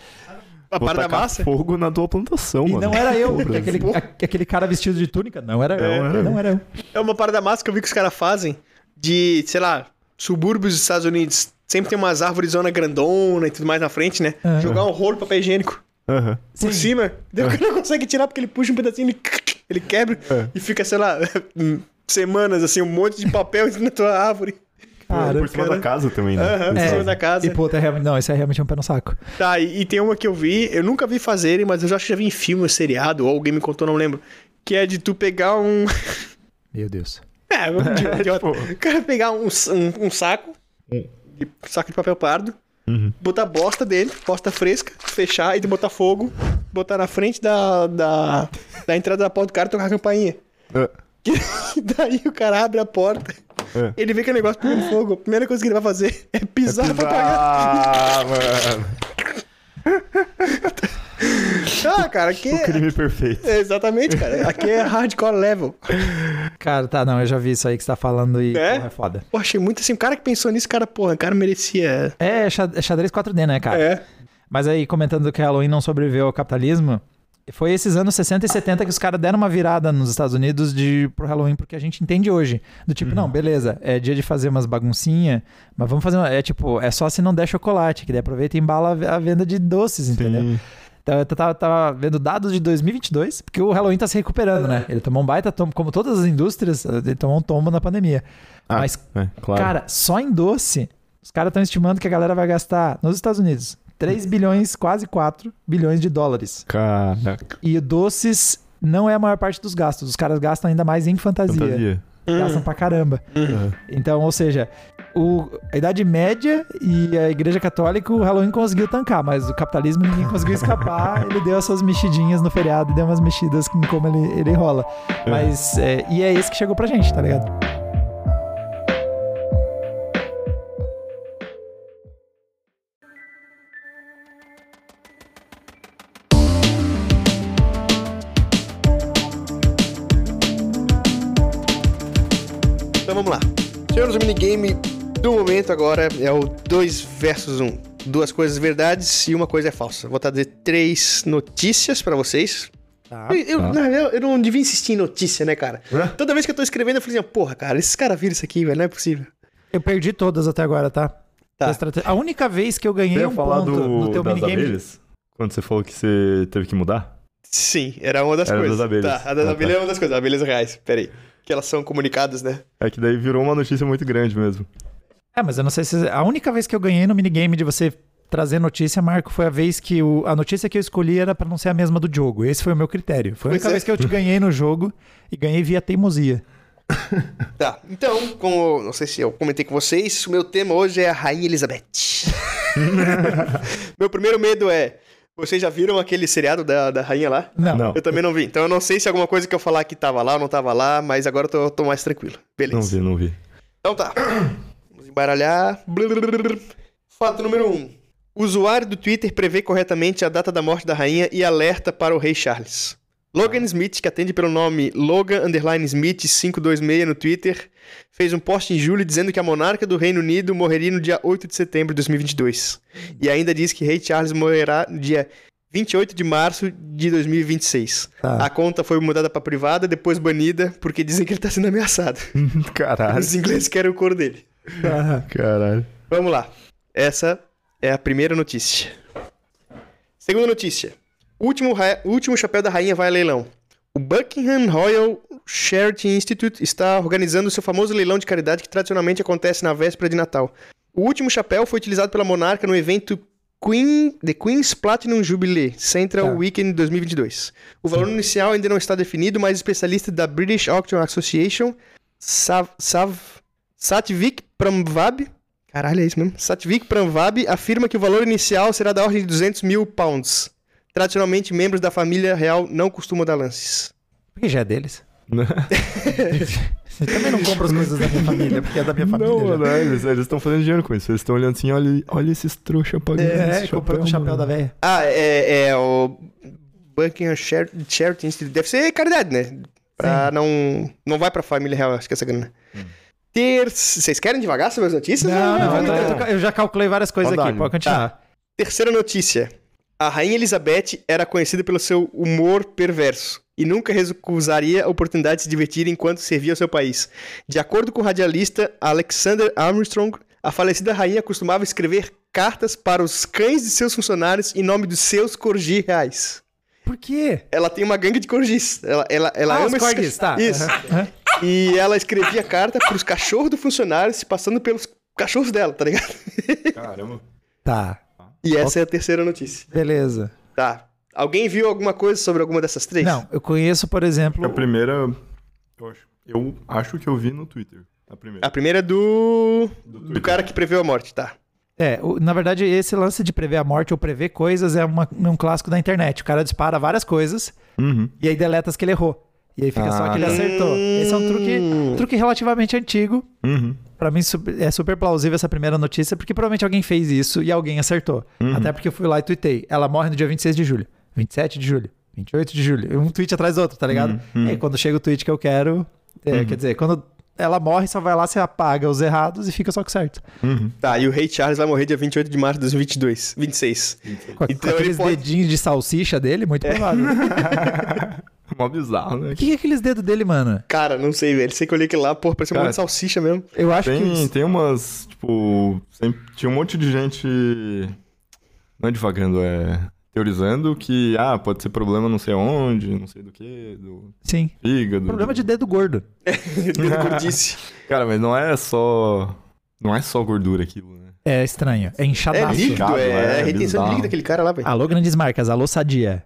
A parada massa. fogo na tua plantação, E mano. não era eu, (laughs) porque aquele, a- aquele cara vestido de túnica não era eu. era eu. Não era eu. É uma parada massa que eu vi que os caras fazem de, sei lá, subúrbios dos Estados Unidos. Sempre tem umas árvores zona grandona e tudo mais na frente, né? Aham. Jogar um rolo de papel higiênico Aham. por cima. Daí o cara não consegue tirar porque ele puxa um pedacinho, ele, (laughs) ele quebra e fica, sei lá, (laughs) semanas assim, um monte de papel (laughs) na tua árvore. Cara, Por cima da casa também, né? Aham, por Esse cima da casa. E, puta, é realmente, não, isso é realmente um pé no saco. Tá, e, e tem uma que eu vi, eu nunca vi fazerem, mas eu já acho que já vi em filme, ou seriado, ou alguém me contou, não lembro. Que é de tu pegar um. Meu Deus. É, vamos de idiota. O cara pegar um, um, um saco, de- saco de papel pardo, botar bosta dentro, bosta fresca, fechar e botar fogo, botar na frente da, da, da entrada da porta do cara e tocar a campainha. Ah, (laughs) E daí o cara abre a porta, É. ele vê que o negócio pegando fogo, a primeira coisa que ele vai fazer é pisar pra pagar. Ah, mano. (laughs) (laughs) Ah, cara, aqui O é... crime perfeito. é, Exatamente, cara. Aqui é hardcore level. (laughs) Cara, tá, não, eu já vi isso aí que você tá falando e É? porra, é foda. Pô, achei muito assim. O cara que pensou nisso, cara, porra, o cara merecia. É, xa- é xadrez 4D, né, cara? É. Mas aí, comentando que Halloween não sobreviveu ao capitalismo, foi esses anos 60 e 70 que os caras deram uma virada nos Estados Unidos de, pro Halloween, porque a gente entende hoje. Do tipo, não, beleza, é dia de fazer umas baguncinhas, mas vamos fazer uma, É tipo, é só se não der chocolate, que daí aproveita e embala a a venda de doces, entendeu? Sim. Então, eu tava, tava vendo dados de 2022, porque o Halloween tá se recuperando, né? Ele tomou um baita tombo, como todas as indústrias, ele tomou um tombo na pandemia. Ah, Mas, é, claro. cara, só em doce, os caras estão estimando que a galera vai gastar nos Estados Unidos 3 bilhões, quase 4 bilhões de dólares. Caraca. E doces não é a maior parte dos gastos. Os caras gastam ainda mais em fantasia. Fantasia. Gastam pra caramba. Então, ou seja, o- a Idade Média e a Igreja Católica, o Halloween conseguiu tancar, mas o capitalismo ninguém conseguiu escapar. (laughs) ele deu as suas mexidinhas no feriado e deu umas mexidas em como ele, ele rola. Mas, é, e é esse que chegou pra gente, tá ligado? Então vamos lá. Senhores, o minigame do momento agora é o 2 versus 1. Um. Duas coisas verdades e uma coisa é falsa. Vou trazer três notícias pra vocês. Tá. Eu, eu, Tá. na real, eu não devia insistir em notícia, né, cara? É? Toda vez que eu tô escrevendo, eu falei assim, porra, cara, esses caras viram isso aqui, velho, não é possível. Eu perdi todas até agora, tá? Tá. A única vez que eu ganhei ia um falar ponto no do, teu das minigame. abelhas? Quando você falou que você teve que mudar? Sim, era uma das Era coisas. das abelhas. Tá, a das Ah, tá. abelhas é uma das coisas, abelhas reais. Pera aí. Que elas são comunicadas, né? É que daí virou uma notícia muito grande mesmo. É, mas eu não sei se. A única vez que eu ganhei no minigame de você trazer notícia, Marco, foi a vez que o... a notícia que eu escolhi era pra não ser a mesma do jogo. Esse foi o meu critério. Foi a única Pois é. vez que eu te ganhei no jogo e ganhei via teimosia. (laughs) Tá, então, como não sei se eu comentei com vocês, o meu tema hoje é a Rainha Elizabeth. (laughs) (laughs) meu primeiro medo é. Vocês já viram aquele seriado da, da rainha lá? Não. Não. Eu também não vi. Então eu não sei se alguma coisa que eu falar aqui tava lá ou não tava lá, mas agora eu tô, tô mais tranquilo. Beleza. Não vi, não vi. Então tá. (clears throat) Vamos embaralhar. Fato número 1. Um. O usuário do Twitter prevê corretamente a data da morte da rainha e alerta para o rei Charles. Logan Smith, que atende pelo nome Logan Underline Smith 526 no Twitter, fez um post em julho dizendo que a monarca do Reino Unido morreria no dia 8 de setembro de 2022. E ainda diz que rei Charles morrerá no dia 28 de março de 2026. Tá. A conta foi mudada para privada, depois banida, porque dizem que ele tá sendo ameaçado. (laughs) Caralho. Os ingleses querem o couro dele. Caralho. Vamos lá. Essa é a primeira notícia. Segunda notícia. O último, último chapéu da rainha vai a leilão. O Buckingham Royal Charity Institute está organizando seu famoso leilão de caridade que tradicionalmente acontece na véspera de Natal. O último chapéu foi utilizado pela monarca no evento Queen, The Queen's Platinum Jubilee Central Tá. Weekend 2022. O valor inicial ainda não está definido, mas especialistas da British Auction Association, Sav, Sav, Satvik Pramvab, caralho, é isso mesmo? Satvik Pramvab afirma que o valor inicial será da ordem de 200 mil pounds. Tradicionalmente, membros da família real não costumam dar lances. Porque já é deles. Eu (laughs) também não compro as coisas da minha família, porque é da minha família. Não, já. mano, eles estão fazendo dinheiro com isso. Eles estão olhando assim, olha, olha esses trouxa pagando É, esse comprando o chapéu da velha. Ah, é, é o Buckingham Char- Charity Institute. Deve ser caridade, né? Pra não, não vai pra família real, acho que é essa grana. Ter... Vocês querem devagar sobre as notícias? Não, Ou- não, vamos eu, já calculei várias coisas Pode aqui, dar, pode continuar. Terceira notícia. A Rainha Elizabeth era conhecida pelo seu humor perverso e nunca recusaria a oportunidade de se divertir enquanto servia ao seu país. De acordo com o radialista Alexander Armstrong, A falecida rainha costumava escrever cartas para os cães de seus funcionários em nome dos seus corgis reais. Por quê? Ela tem uma gangue de corgis. Ela, ela, ela Ah, os ama esses corgis, ca- tá. Isso. Aham. E ela escrevia carta pros cachorros do funcionário, se passando pelos cachorros dela, tá ligado? Caramba. Tá, E essa é a terceira notícia. beleza. Tá. Alguém viu alguma coisa sobre alguma dessas três? Não, eu conheço, por exemplo. A primeira. Eu acho, eu acho que eu vi no Twitter. A primeira. A primeira é do. Do, Twitter. cara que preveu a morte, tá? É, o- na verdade, esse lance de prever a morte ou prever coisas é uma- um clássico da internet. O cara dispara várias coisas Uhum. e aí deleta as que ele errou. E aí fica só Ah, que ele tá. acertou. Esse é um truque, Hum. truque relativamente antigo. Uhum. Pra mim é super plausível essa primeira notícia, porque provavelmente alguém fez isso e alguém acertou. Uhum. Até porque eu fui lá e tuitei. Ela morre no dia 26 de julho, 27 de julho, 28 de julho. Um tweet atrás do outro, tá ligado? Uhum. E aí, quando chega o tweet que eu quero, é, quer dizer, quando ela morre, só vai lá, você apaga os errados e fica só com o certo. Uhum. Tá, e o Rei Charles vai morrer dia 28 de março de 2022. 26. Com, Então com ele aqueles pode- dedinhos de salsicha dele, muito provável. (laughs) (laughs) Mó bizarro, né? O que é aqueles dedos dele, mano? Cara, não sei, velho. Sei que eu olhei aquilo lá, porra, parecia um Cara, monte de salsicha mesmo. Eu acho que. Tem, os- tem umas, tipo, sempre, tinha um monte de gente, não é divagando, é teorizando que, ah, pode ser problema não sei onde, não sei do que, do Sim. fígado. Problema de dedo gordo. (laughs) Dedo gordice. (laughs) Cara, mas não é só, não é só gordura aquilo, né? É estranho. É É inchadaço. líquido, Inchado, é, é, é retenção de líquido daquele cara lá, velho. Alô, grandes marcas. Alô, Sadia.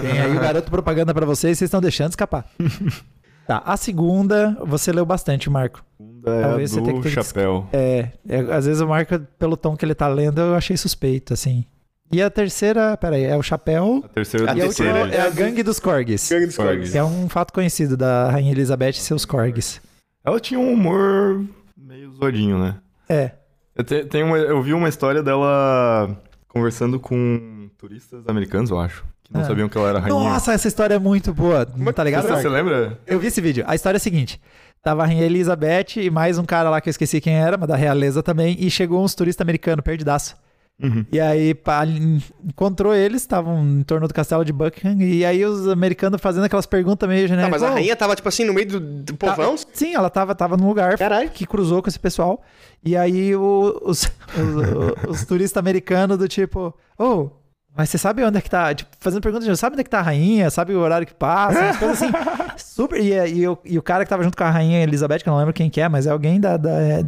Tem aí o garoto propaganda pra vocês, vocês estão deixando escapar. (laughs) tá, a segunda, você leu bastante, Marco. Segunda é Talvez você a tenha que do que chapéu. É, é, às vezes o Marco, pelo tom que ele tá lendo, eu achei suspeito, assim. E a terceira, peraí, é o chapéu. A terceira A E a terceira é é a gangue dos corgis. Gangue dos. Que é um fato conhecido da Rainha Elizabeth e seus corgis. Ela tinha um humor meio zoadinho, né? É. Eu, te- tem uma- eu vi uma história dela conversando com turistas americanos, eu acho, que não Ah. sabiam que ela era rainha. Nossa, essa história é muito boa. Tá ligado? Você, você lembra? Eu vi esse vídeo. A história é a seguinte: tava a Rainha Elizabeth e mais um cara lá que eu esqueci quem era, mas da realeza também, e chegou uns turistas americanos perdidaço. Uhum. E aí pá, encontrou eles, estavam em torno do castelo de Buckingham, e aí os americanos fazendo aquelas perguntas meio Tá, genéricas. mas a "Oh, rainha tava, tipo assim, no meio do, do tá- povão? Sim, ela tava, tava num lugar Caralho. que cruzou com esse pessoal. E aí o- os, (laughs) os, os turistas americanos do tipo, oh, mas você sabe onde é que tá? Tipo, fazendo perguntas, de, sabe onde é que tá a rainha? Sabe o horário que passa? Umas coisas assim. (laughs) Super. E, e, o, e o cara que tava junto com a rainha Elizabeth, que eu não lembro quem que é, mas é alguém da, da, é,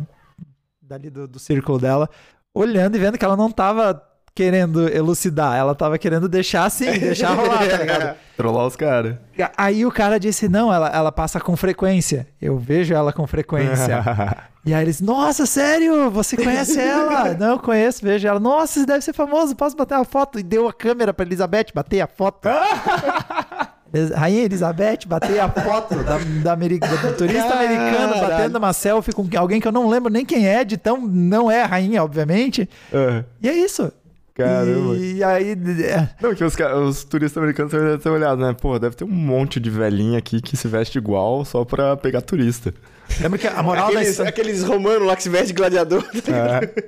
dali do, do círculo dela, olhando e vendo que ela não tava querendo elucidar, ela tava querendo deixar assim, deixar rolar, tá ligado? (laughs) Trollar os caras. Aí o cara disse: Não, ela, ela passa com frequência. Eu vejo ela com frequência. (laughs) e aí eles: Nossa, sério? Você conhece ela? (laughs) Não, eu conheço, vejo ela. Nossa, você deve ser famoso, posso bater uma foto? E deu a câmera pra Elizabeth bater a foto. Rainha Elizabeth bater a foto da, da turista Caralho. americano batendo uma selfie com alguém que eu não lembro nem quem é, de tão. Não é a rainha, obviamente. É. E é isso. Caramba. E aí. é, Não, que os, os turistas americanos devem ter olhado, né? Pô, deve ter um monte de velhinha aqui que se veste igual só pra pegar turista. Lembra que a moral da Aqueles, história. aqueles romanos lá que se veste de gladiador.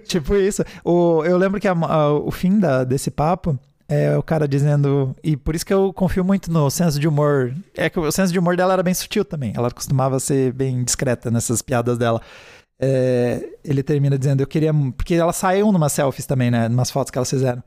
Tipo isso. O, eu lembro que a- a- o fim da- desse papo é o cara dizendo. E por isso que eu confio muito no senso de humor. É que o senso de humor dela era bem sutil também. Ela costumava ser bem discreta nessas piadas dela. É, ele termina dizendo: Eu queria. Porque ela saiu numas selfies também, né? Numas fotos que elas fizeram.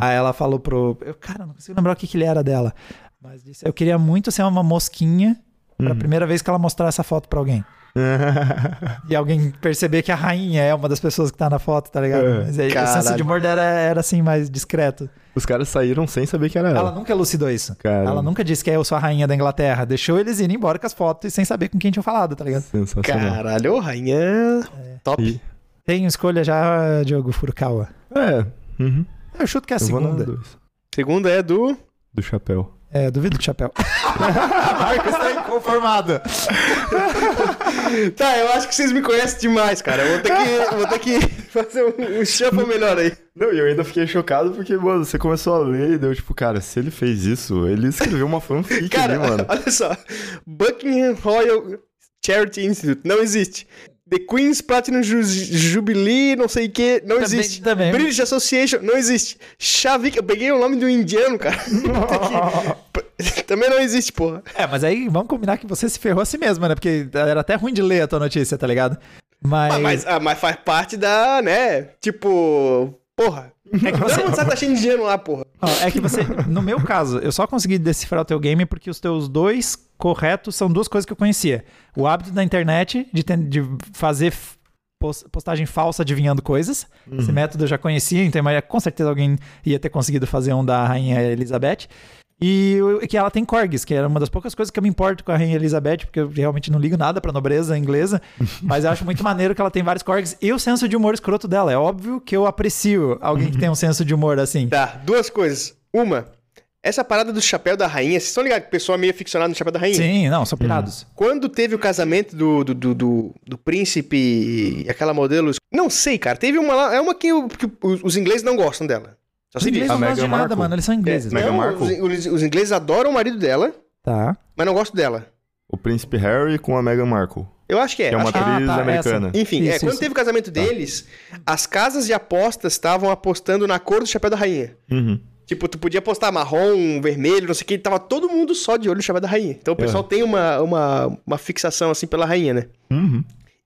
Aí ela falou pro. Eu, cara, não consigo lembrar o que, que ele era dela. Mas disse: Eu queria muito ser uma mosquinha pra primeira vez que ela mostrar essa foto pra alguém. (laughs) E alguém perceber que a rainha é uma das pessoas que tá na foto, tá ligado? É. Mas aí, o senso de humor era, era assim, mais discreto. Os caras saíram sem saber que era ela. Ela nunca elucidou isso. Caramba. Ela nunca disse que eu sou a rainha da Inglaterra. Deixou eles irem embora com as fotos e sem saber com quem tinham falado, tá ligado? Sensacional. Caralho, rainha. Top. E- Tem escolha já, Diogo Furukawa. É. Uhum. Eu chuto que é a segunda. dois. Segunda é do. Do chapéu. É, duvido de chapéu. (laughs) Marcos tá inconformado. Tá, eu acho que vocês me conhecem demais, cara. Eu vou ter que, vou ter que fazer um, um shuffle melhor aí. Não, e eu ainda fiquei chocado porque, mano, você começou a ler e deu tipo, cara, se ele fez isso, ele escreveu uma fanfic Cara, ali, mano. olha só. Buckingham Royal Charity Institute não existe. The Queen's Platinum Ju- Jubilee, não sei o que, não Também- existe. também. British Association, não existe. Chavik, eu peguei o nome de um indiano, cara. (laughs) Também não existe, porra. É, mas aí vamos combinar que você se ferrou a si mesmo, né? Porque era até ruim de ler a tua notícia, tá ligado? Mas, Ah, mas, ah, mas faz parte da, né? Tipo, porra. É que todo mundo sabe que tá cheio de dinheiro lá, porra. É que você, no meu caso, eu só consegui decifrar o teu game porque os teus dois corretos são duas coisas que eu conhecia. O hábito da internet de, ten- de fazer postagem falsa adivinhando coisas. Esse método eu já conhecia, então mas com certeza alguém ia ter conseguido fazer um da Rainha Elizabeth. E que ela tem corgis, que era uma das poucas coisas que eu me importo com a Rainha Elizabeth, porque eu realmente não ligo nada pra nobreza inglesa, (laughs) mas eu acho muito maneiro que ela tem vários corgis e o senso de humor escroto dela. É óbvio que eu aprecio alguém que (laughs) tem um senso de humor assim. Tá, duas coisas. Uma, essa parada do chapéu da rainha, vocês estão ligados que o pessoal é meio aficionado no chapéu da rainha? Sim, não, são pirados. Quando teve o casamento do, do, do, do, do príncipe e aquela modelo. Não sei, cara. Teve uma lá. É uma que, que os ingleses não gostam dela. Só Os ingleses não A gostam de nada, Markle. mano. Eles são ingleses. Meghan Não, Markle? os, os- os ingleses adoram o marido dela, Tá. mas não gostam dela. O príncipe Harry com a Meghan Markle, Eu acho que é. que é uma acho que- atriz Ah, tá, americana. Enfim, é, Isso, quando isso. teve o casamento deles, as casas de apostas estavam apostando na cor do chapéu da rainha. Uhum. Tipo, tu podia apostar marrom, vermelho, não sei o que, tava todo mundo só de olho no chapéu da rainha. Então o pessoal tem uma, uma, uma fixação assim pela rainha, né? Uhum.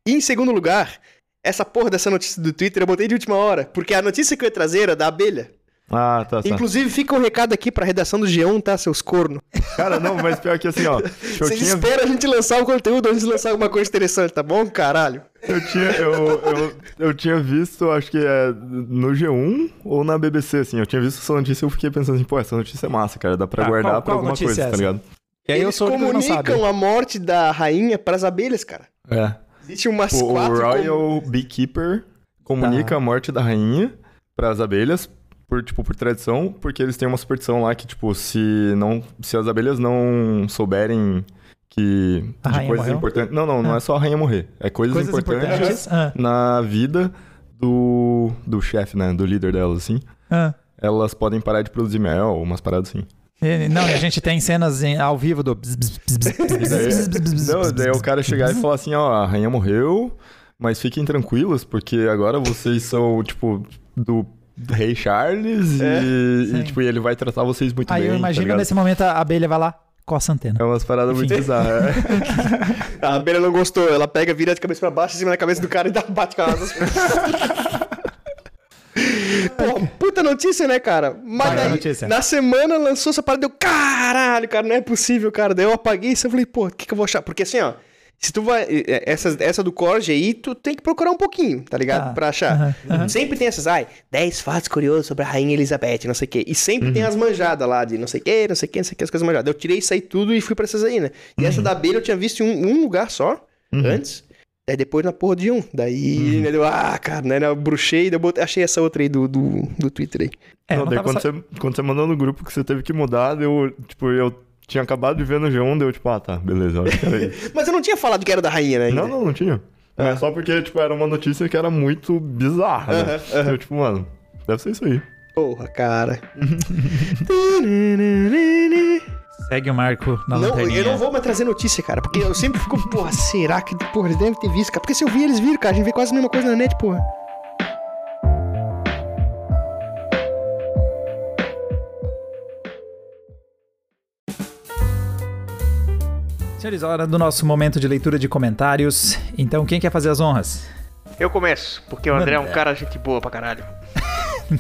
E em segundo lugar, essa porra dessa notícia do Twitter eu botei de última hora, porque a notícia que eu ia trazer era da abelha. Ah, tá, tá. Inclusive, fica um recado aqui pra redação do G1, tá, seus cornos? Cara, não, mas pior que assim, ó. Eu Vocês tinha, esperam a gente lançar o conteúdo antes de lançar alguma coisa interessante, tá bom? Caralho. eu, tinha, eu, eu, eu tinha visto, acho que é no G1 ou na BBC, assim. Eu tinha visto essa notícia e eu fiquei pensando assim, pô, essa notícia é massa, cara. Dá pra Ah, guardar qual- pra qual alguma notícia coisa, é tá ligado? E aí eu Eles sou o não sabe. comunicam a morte da rainha pras abelhas, cara. É. Existe umas O, o quatro... Royal Beekeeper comunica Tá. a morte da rainha pras abelhas por, tipo, por tradição, porque eles têm uma superstição lá que, tipo, se, não, se as abelhas não souberem que a de coisas importantes. Não, não, não é ah. é só a rainha morrer. É coisas, coisas importantes, importantes na ah. vida do, do chefe, né? Do líder delas, assim. Ah. Elas podem parar de produzir mel, umas paradas assim. E, não, a gente tem cenas em, ao vivo do. daí, não, daí o cara chegar e falar assim: ó, a rainha morreu, mas fiquem tranquilos, porque agora vocês são, tipo, do rei Charles É, e, e, tipo, ele vai tratar vocês muito Aí bem, eu tá imagino ligado? nesse momento a abelha vai lá, coça a antena. É umas paradas muito bizarras. é. (laughs) A abelha não gostou, ela pega, vira de cabeça pra baixo, em cima da cabeça do cara e dá um bate com as (laughs) Pô, puta notícia, né, cara? Mas daí, notícia. na semana lançou essa parada, deu caralho, cara, não é possível, cara. Daí eu apaguei isso, eu falei, pô, o que que eu vou achar? Porque assim, ó, se tu vai, essa, essa do Corge aí, tu tem que procurar um pouquinho, tá ligado? Tá. Pra achar. Aham, aham. Sempre tem essas, ai, 10 fatos curiosos sobre a Rainha Elizabeth, não sei o quê. E sempre Uhum. tem as manjadas lá de não sei o quê, não sei o quê, não sei o quê, as coisas manjadas. Eu tirei isso aí tudo e fui pra essas aí, né? E Uhum. essa da abelha eu tinha visto em um, um lugar só, antes. Daí depois na porra de um. Daí, Uhum. né, deu, ah, cara, né, eu bruxei, daí eu botei- achei essa outra aí do, do, do Twitter aí. É, não, não daí quando, sa- você, quando você mandou no grupo que você teve que mudar, deu, tipo, eu tinha acabado de ver no G1, deu tipo, ah, tá, beleza, acho que era isso. (laughs) Mas eu não tinha falado que era da rainha, né? ainda. não, não, não tinha. É só porque, tipo, era uma notícia que era muito bizarra, né? Aham, aham. Eu, tipo, mano, deve ser isso aí. Porra, cara. (laughs) Segue o Marco na Não, lanterninha. eu não vou mais trazer notícia, cara, porque eu sempre fico, porra, será que, porra, eles devem ter visto, cara? Porque se eu vi, eles viram, cara, a gente vê quase a mesma coisa na net, porra. Senhores, hora do nosso momento de leitura de comentários. Então, quem quer fazer as honras? Eu começo, porque o André é um cara gente boa pra caralho.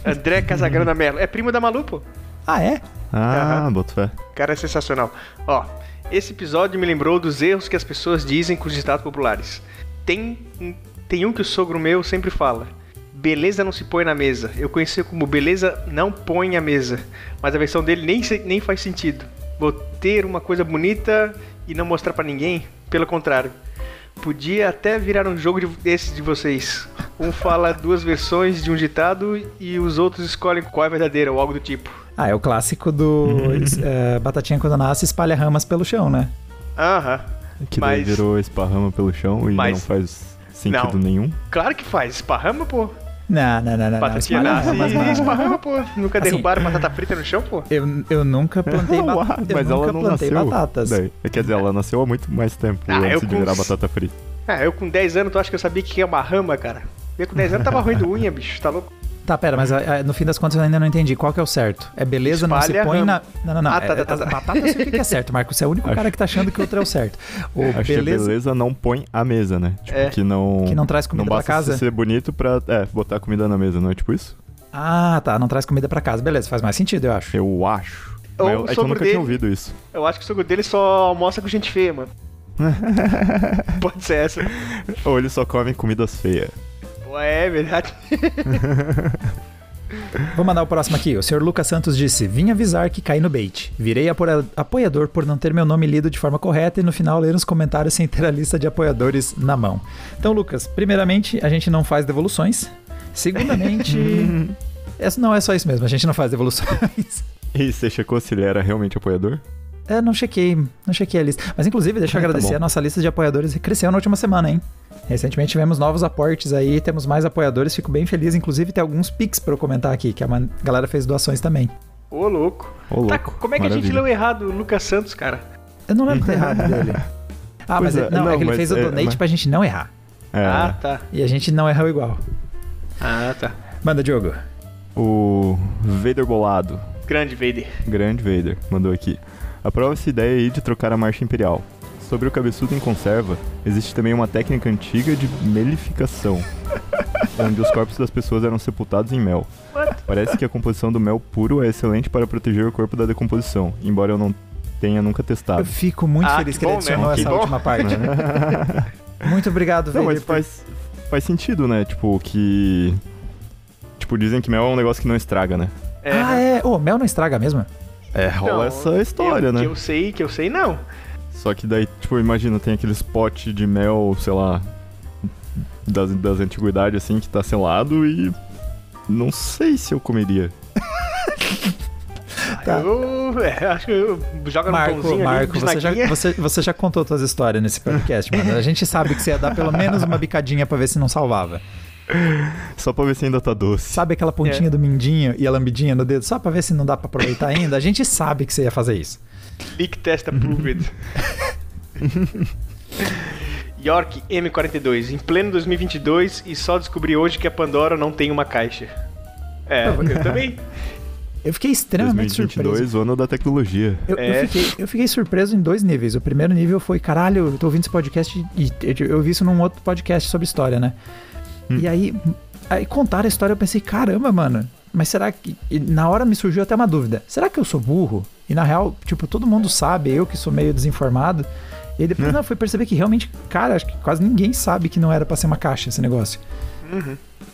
André Casagrana Mello. É primo da Malu, pô. Ah, é? Ah, Aham. boto fé. O cara é sensacional. Ó, esse episódio me lembrou dos erros que as pessoas dizem com os ditados populares. Tem, um- tem um que o sogro meu sempre fala. Beleza não se põe na mesa. Eu conheci como beleza não põe a mesa. Mas a versão dele nem, nem faz sentido. Vou ter uma coisa bonita e não mostrar pra ninguém? Pelo contrário. Podia até virar um jogo de, desses de vocês. Um fala (laughs) duas versões de um ditado e os outros escolhem qual é verdadeira ou algo do tipo. Ah, é o clássico do (laughs) é, Batatinha quando nasce espalha ramas pelo chão, né? Aham. Que daí Mas- virou esparrama pelo chão e Mas- não faz sentido Não. nenhum. Claro que faz. Esparrama, pô. Não, não, não, não. Batatinha nasce ramas, e não. esparrama, pô. Nunca Assim, derrubaram (laughs) batata frita no chão, pô. Eu, eu nunca plantei (laughs) batata. Eu mas nunca ela não plantei nasceu. batatas. Daí. Quer dizer, ela nasceu há muito mais tempo Ah, eu antes de com- virar batata frita. Ah, eu com 10 anos, tu acha que eu sabia o que é uma rama, cara? Eu com 10 anos tava ruim do unha, bicho. Tá louco? Tá, pera, mas ah, ah, no fim das contas eu ainda não entendi. Qual que é o certo? É beleza, não se Espalha põe na. Não, não, não. Ah, tá, é, tá, tá, é- tá. Batata eu sei o que que é certo, Marco. Você é o único cara que tá achando que o outro é o certo. O Acho que a beleza, beleza não põe a mesa, né? Tipo, É. que não. que não traz comida não pra casa. você ser bonito pra é, botar comida na mesa, não é tipo isso? Ah, tá. Não traz comida pra casa. Beleza, faz mais sentido, eu acho. Eu acho. Eu- o é que eu nunca dele. tinha ouvido isso. Eu acho que o sogro dele só almoça com gente feia, mano. (laughs) Pode ser essa. Ou eles só comem comidas feias. Pô, É verdade. (laughs) Vou mandar o próximo aqui. O senhor Lucas Santos disse: Vim avisar que caí no bait. Virei apoia- apoiador por não ter meu nome lido de forma correta e no final ler os comentários sem ter a lista de apoiadores na mão. Então, Lucas, primeiramente, a gente não faz devoluções. Segundamente. essa (laughs) não é só isso mesmo, a gente não faz devoluções. E você checou se ele era realmente apoiador? É, não chequei, não chequei a lista. Mas inclusive, deixa eu Ah, tá agradecer, bom. a nossa lista de apoiadores cresceu na última semana, hein? Recentemente tivemos novos aportes aí, temos mais apoiadores, fico bem feliz. Inclusive, tem alguns pics pra eu comentar aqui, que a galera fez doações também. Ô, louco. Ô, Tá, louco. como é que a gente Maravilha. leu errado o Lucas Santos, cara? Eu não lembro que (laughs) tá errado dele. Ah, mas Pois é, é, não, não, é que ele mas fez o é- donate mas- pra gente não errar. É, Ah, tá. E a gente não errou igual. Ah, tá. Manda, Diogo. O Vader Bolado, Grande Vader. grande Vader, mandou aqui. Aprova essa ideia aí de trocar a marcha imperial. Sobre o cabeçudo em conserva, existe também uma técnica antiga de melificação, (laughs) onde os corpos das pessoas eram sepultados em mel. Parece que a composição do mel puro é excelente para proteger o corpo da decomposição, embora eu não tenha nunca Eu testado. fico muito Ah, feliz que que, ele bom, né? adicionou Que essa bom. última parte. (laughs) muito obrigado, Não, Vader. mas faz, faz sentido, né? Tipo, que. Tipo, dizem que mel é um negócio que não estraga, né? É, Ah, é. Ô, mel não estraga mesmo? É, rola Não, essa história, eu, né? Que eu sei, que eu sei, não. Só que daí, tipo, imagina, tem aqueles pote de mel, sei lá, das, das antiguidades, assim, que tá selado e. Não sei se eu comeria. (laughs) Tá. Eu é, acho que eu joga no Marco, pãozinho Marco, ali, você já, você, você já contou suas histórias nesse podcast, mano. A gente sabe que você ia dar pelo menos uma bicadinha pra ver se não salvava. Só pra ver se ainda tá doce. Sabe aquela pontinha É. do mindinho e a lambidinha no dedo, só pra ver se não dá pra aproveitar ainda? A gente sabe que você ia fazer isso. Leak test approved. York M42, em pleno 2022 e só descobri hoje que a Pandora não tem uma caixa. É, eu também. (laughs) Eu fiquei extremamente 2022, surpreso. ano da tecnologia. Eu, eu É. fiquei, eu fiquei surpreso em dois níveis. O primeiro nível foi, caralho, eu tô ouvindo esse podcast e eu, eu vi isso num outro podcast sobre história, né? Hum. E aí, aí contaram a história, eu pensei, caramba, mano, mas será que. e na hora me surgiu até uma dúvida. Será que eu sou burro? E na real, tipo, todo mundo sabe, eu que sou meio desinformado. E aí Hum. depois, não, fui perceber que realmente, cara, acho que quase ninguém sabe que não era pra ser uma caixa esse negócio.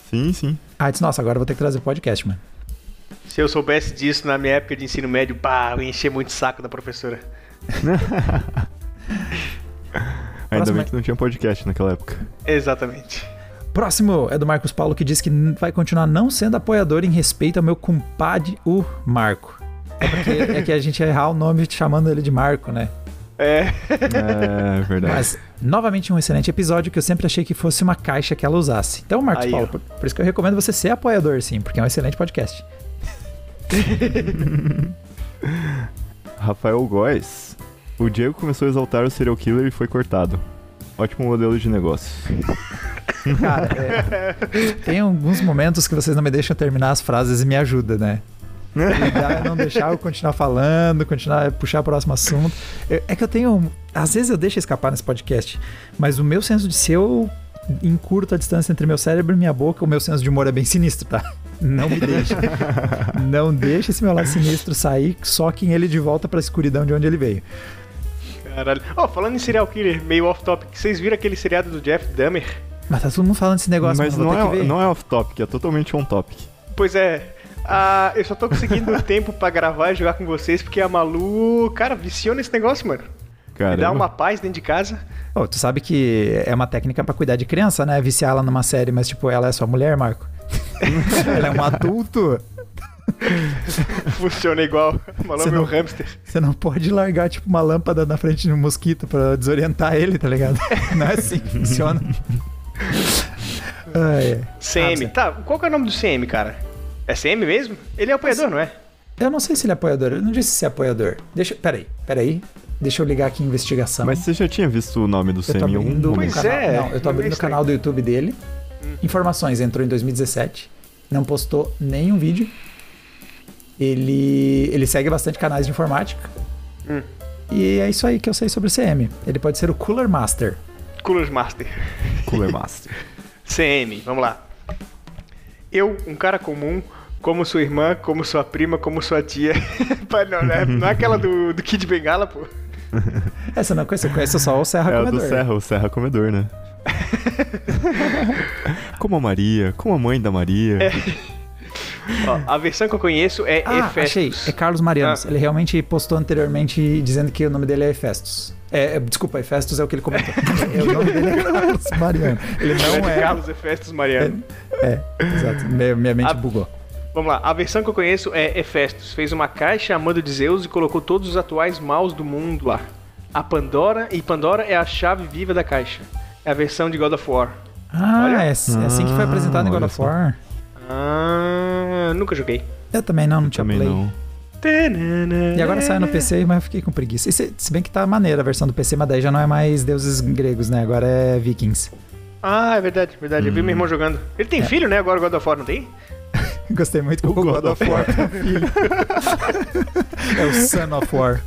Sim, sim. Ah, eu disse, nossa, agora eu vou ter que trazer podcast, mano. Se eu soubesse disso na minha época de ensino médio, pá, eu ia encher muito o saco da professora. (laughs) Ainda Próxima- bem que não tinha podcast naquela época. Exatamente. Próximo é do Marcos Paulo que diz que vai continuar não sendo apoiador em respeito ao meu compadre, o Marco. É porque é que a gente ia errar o nome chamando ele de Marco, né? É. É verdade. Mas, novamente, um excelente episódio que eu sempre achei que fosse uma caixa que ela usasse. Então, Marcos Aí, Paulo, por, por isso que eu recomendo você ser apoiador, sim, porque é um excelente podcast. (laughs) Rafael Góes. O Diego começou a exaltar o serial killer e foi cortado. Ótimo modelo de negócio. (laughs) Cara, é, tem alguns momentos que vocês não me deixam terminar as frases e me ajuda, né? Dá não deixar eu continuar falando, continuar puxar o próximo assunto. Eu- é que eu tenho. Às vezes eu deixo escapar nesse podcast, mas o meu senso de ser eu encurto a distância entre meu cérebro e minha boca, o meu senso de humor é bem sinistro, tá? Não me deixa. (laughs) não deixa esse meu lado sinistro sair, soquem ele de volta pra escuridão de onde ele veio. Caralho. Ó, falando em serial killer, meio off-topic, vocês viram aquele seriado do Jeff Dahmer? Mas tá todo mundo falando desse negócio, Mas não é, ver. não é off-topic, é totalmente on-topic. Pois é. Ah, eu só tô conseguindo (laughs) tempo pra gravar e jogar com vocês porque a Malu, cara, viciou nesse negócio, mano. Me dá Caramba. uma paz dentro de casa. Ô, tu sabe que é uma técnica pra cuidar de criança, né? Viciar ela numa série, mas tipo, ela é sua mulher, Marco. (laughs) ela é um adulto. (laughs) Funciona igual. A Malu é não- hamster. Você não pode largar, tipo, uma lâmpada na frente de um mosquito pra desorientar ele, tá ligado? (laughs) Não é assim que funciona. Ai, ai. CM. Ah, tá, qual que é o nome do CM, cara? É CM mesmo? Ele é apoiador, não é? Eu não sei se ele é apoiador. Eu não disse se é apoiador. Deixa. Peraí, peraí. Deixa eu ligar aqui em investigação. Mas você já tinha visto o nome do Sam em algum Pois canal. é, Não, eu tô é abrindo o canal do YouTube dele. Informações, entrou em 2017. não postou nenhum vídeo. Ele, ele segue bastante canais de informática. Hum. E é isso aí que eu sei sobre o CM. Ele pode ser o Cooler Master. Cooler Master. Cooler (laughs) Master. CM, vamos lá. Eu, um cara comum, como sua irmã, como sua prima, como sua tia. (laughs) Pai, não, né? não é aquela do, do Kid Bengala, pô. (laughs) Essa não conheço, eu conheço só o Serra É o Comedor. do Serra, o Serra Comedor, né? como a Maria, como a mãe da Maria. Ó, a versão que eu conheço é Ah, achei. Hefestus. É Carlos Marianos. Ah. Ele realmente postou anteriormente dizendo que o nome dele é Hefestus. É, é, desculpa, Hefestus é o que ele comentou. (laughs) É, o nome dele é Carlos Mariano. Ele não é. Carlos Hefestus Mariano. É, exato. Minha, minha mente Ah. bugou. Vamos lá, a versão que eu conheço é Hefestus. Fez uma caixa a mando de Zeus e colocou todos os atuais maus do mundo lá. A Pandora, e Pandora é a chave viva da caixa. É a versão de God of War. Ah, Olha. é, é assim que foi apresentado em God olha of só. War. Ah, nunca joguei. Eu também não, não tinha Também play. não. E agora saiu no PC, mas eu fiquei com preguiça. Se, se bem que tá maneira a versão do PC, mas daí já não é mais deuses gregos, né? Agora é vikings. Ah, é verdade, verdade. Eu vi meu irmão jogando. Ele tem filho, né? Agora God of War, não tem? (laughs) Gostei muito que o God, of War tem um filho. é o Son of War.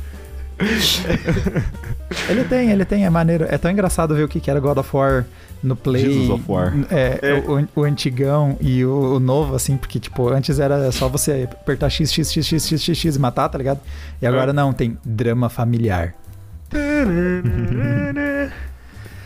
ele tem, ele tem, é maneiro. É tão engraçado ver o que que era God of War no Play. Jesus of War. É, É. O, o antigão e o, o novo, assim, porque, tipo, antes era só você apertar X, X, X, X, X, X, X e matar, tá ligado? E agora não, tem drama familiar.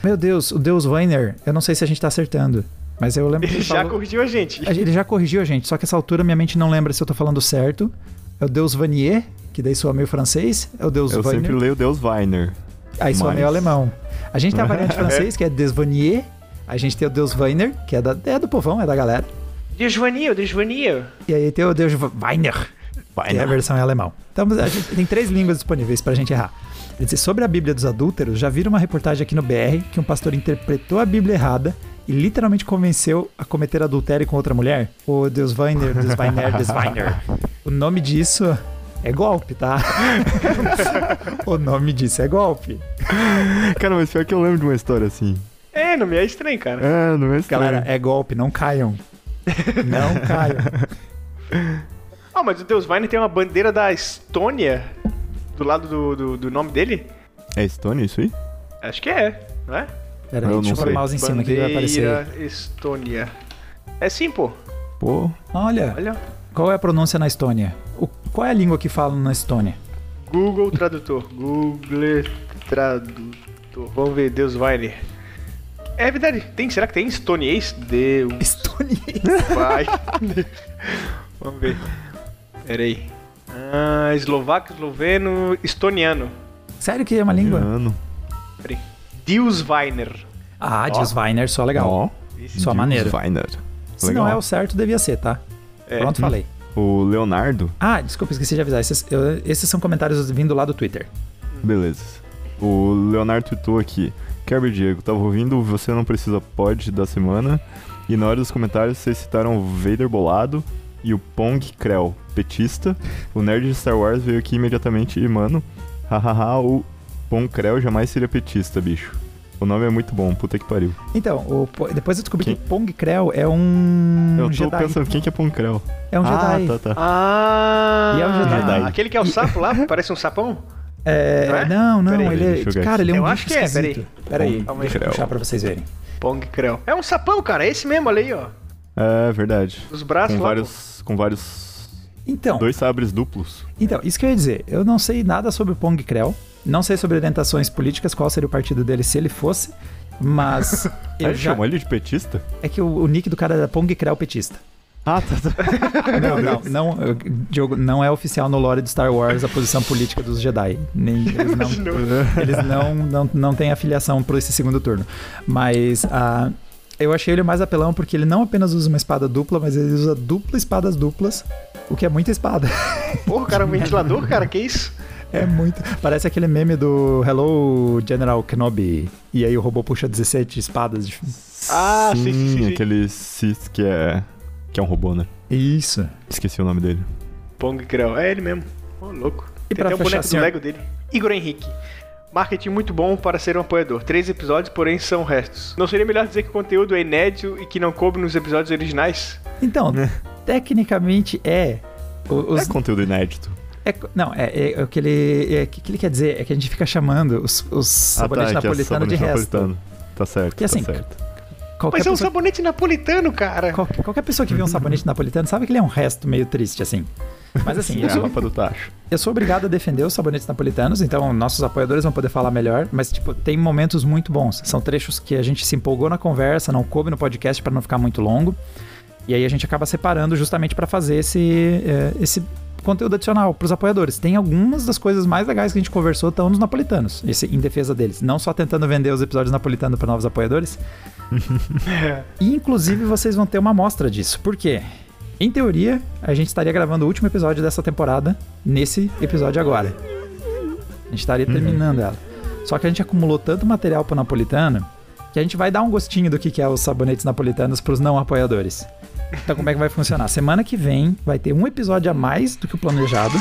Meu Deus, o Deus Weiner, eu não sei se a gente tá acertando. Mas eu lembro que Ele ele já falou... corrigiu a gente. A gente- Ele já corrigiu a gente, só que essa altura minha mente não lembra se eu tô falando certo. É o Deus Vanier, que daí soa meio francês. É o Deus Eu Weiner. sempre leio Deus Weiner. Aí soa mas- meio alemão. A gente tem a (laughs) variante francês, que é Deus Vanier. A gente tem o Deus Weiner, que é, da, é do povão, é da galera. Desvanio, desvanio. E aí tem o Deus Weiner, que é a versão em alemão. Então a gente tem três línguas disponíveis pra gente errar. Ele diz, sobre a Bíblia dos adúlteros, já viram uma reportagem aqui no BR que um pastor interpretou a Bíblia errada e literalmente convenceu a cometer adultério com outra mulher? O Deus Weiner, Deus Weiner, Deus Weiner. O (laughs) nome disso é golpe, tá? (laughs) o nome disso é golpe. Cara, mas pior que eu lembro de uma história assim. É, não me é estranho, cara. É, não é estranho. Galera, é golpe, não caiam. Não (laughs) caiam. Ah, mas o Deus Vine tem uma bandeira da Estônia do lado do, do, do nome dele? É Estônia isso aí? Acho que é, não é? Pera aí, Eu deixa eu não pôr o mouse em cima que vai aparecer. Bandeira Estônia. É sim, pô. Pô, Olha, Olha. qual é a pronúncia na Estônia? O- qual é a língua que falam na Estônia? Google Tradutor. (laughs) Google Tradutor. Vamos ver, Deus Vine. É verdade. Tem, será que tem estoniês? Deus Estoniês. vai. (laughs) Vamos ver. Pera aí. Ah, eslovaco, esloveno, estoniano. Sério que é uma língua? ano. Pera aí. Deus Weiner. Ah, Dias Weiner, só legal. Ó, Só Deus maneiro. Weiner. Se Legal. não é o certo, devia ser, tá? É. Pronto, falei. O Leonardo, Ah, desculpa, esqueci de avisar. Esses, eu- esses são comentários vindo lá do Twitter. beleza. O Leonardo tweetou aqui. Kerber Diego, tava ouvindo Você Não Precisa Pod da semana. E na hora dos comentários vocês citaram o Vader Bolado e o Pong Krell, petista. O nerd de Star Wars veio aqui imediatamente e, mano, hahaha, o Pong Krell jamais seria petista, bicho. O nome é muito bom, puta que pariu. Então, o Po- depois eu descobri Quem? que Pong Krell é um Eu tô Jedi. pensando, quem que é Pong Krell? É um ah, Jedi. tá, tá. Ah! E é um Jedi. Jedi. Aquele que é o sapo lá, parece um sapão? É, Não é? não, não, Peraí, ele é. Cara, ele é um Eu bicho acho que é. Peraí, Calma aí. deixa eu puxar pra vocês verem. Pong Krell. É um sapão, cara. É esse mesmo, olha aí, ó. É verdade. Os braços Com lá. vários. Com vários. Então, Dois sabres duplos. então, isso que eu ia dizer. Eu não sei nada sobre o Pong Krell. Não sei sobre orientações políticas, qual seria o partido dele se ele fosse. Mas (laughs) eu Ele já... chamou ele de petista? é que o, o nick do cara era Pong Krell petista. Ah, tá, tá. (laughs) Não, não, não, Diogo, não é oficial no lore de Star Wars a posição política dos Jedi. Nem, eles não, (laughs) eles não, não, não têm afiliação por esse segundo turno. Mas ah, eu achei ele mais apelão porque ele não apenas usa uma espada dupla, mas ele usa dupla espadas duplas, o que é muita espada. Porra, cara, um ventilador, cara, que isso? É muito. Parece aquele meme do Hello General Kenobi. E aí o robô puxa 17 espadas. De... Ah, sim, sim, sim, sim. Aquele Sith que é. Que é um robô, né? Isso. Esqueci o nome dele. Pong Krell. É ele mesmo. Ô, louco. E Tem até um fechar, boneco senhor- do Lego dele. Igor Henrique. Marketing muito bom para ser um apoiador. Três episódios, porém são restos. Não seria melhor dizer que o conteúdo é inédito e que não coube nos episódios originais? Então, tecnicamente é. O- Os, É conteúdo inédito. É não, é, é o que ele. É, o que ele quer dizer é que a gente fica chamando os, os sabonetes ah, tá, é é napolitanos de resto. napolitano. Tá certo, Que assim, tá certo. Qualquer Mas é um pessoa, sabonete napolitano, cara. qual- qualquer pessoa que vê um sabonete napolitano sabe que ele é um resto meio triste, assim. Mas assim, (laughs) É eu sou, do tacho. eu sou obrigado a defender os sabonetes napolitanos, então nossos apoiadores vão poder falar melhor, mas tipo, tem momentos muito bons. São trechos que a gente se empolgou na conversa, não coube no podcast para não ficar muito longo. E aí a gente acaba separando justamente para fazer esse, esse conteúdo adicional para os apoiadores. Tem algumas das coisas mais legais que a gente conversou estão nos napolitanos, esse, em defesa deles. Não só tentando vender os episódios napolitanos para novos apoiadores. (laughs) e inclusive vocês vão ter uma amostra disso. Por quê? Em teoria, a gente estaria gravando o último episódio dessa temporada nesse episódio agora. A gente estaria terminando ela. Só que a gente acumulou tanto material pro napolitano que a gente vai dar um gostinho do que que é os sabonetes napolitanos pros não apoiadores. Então, como é que vai funcionar? Semana que vem vai ter um episódio a mais do que o planejado.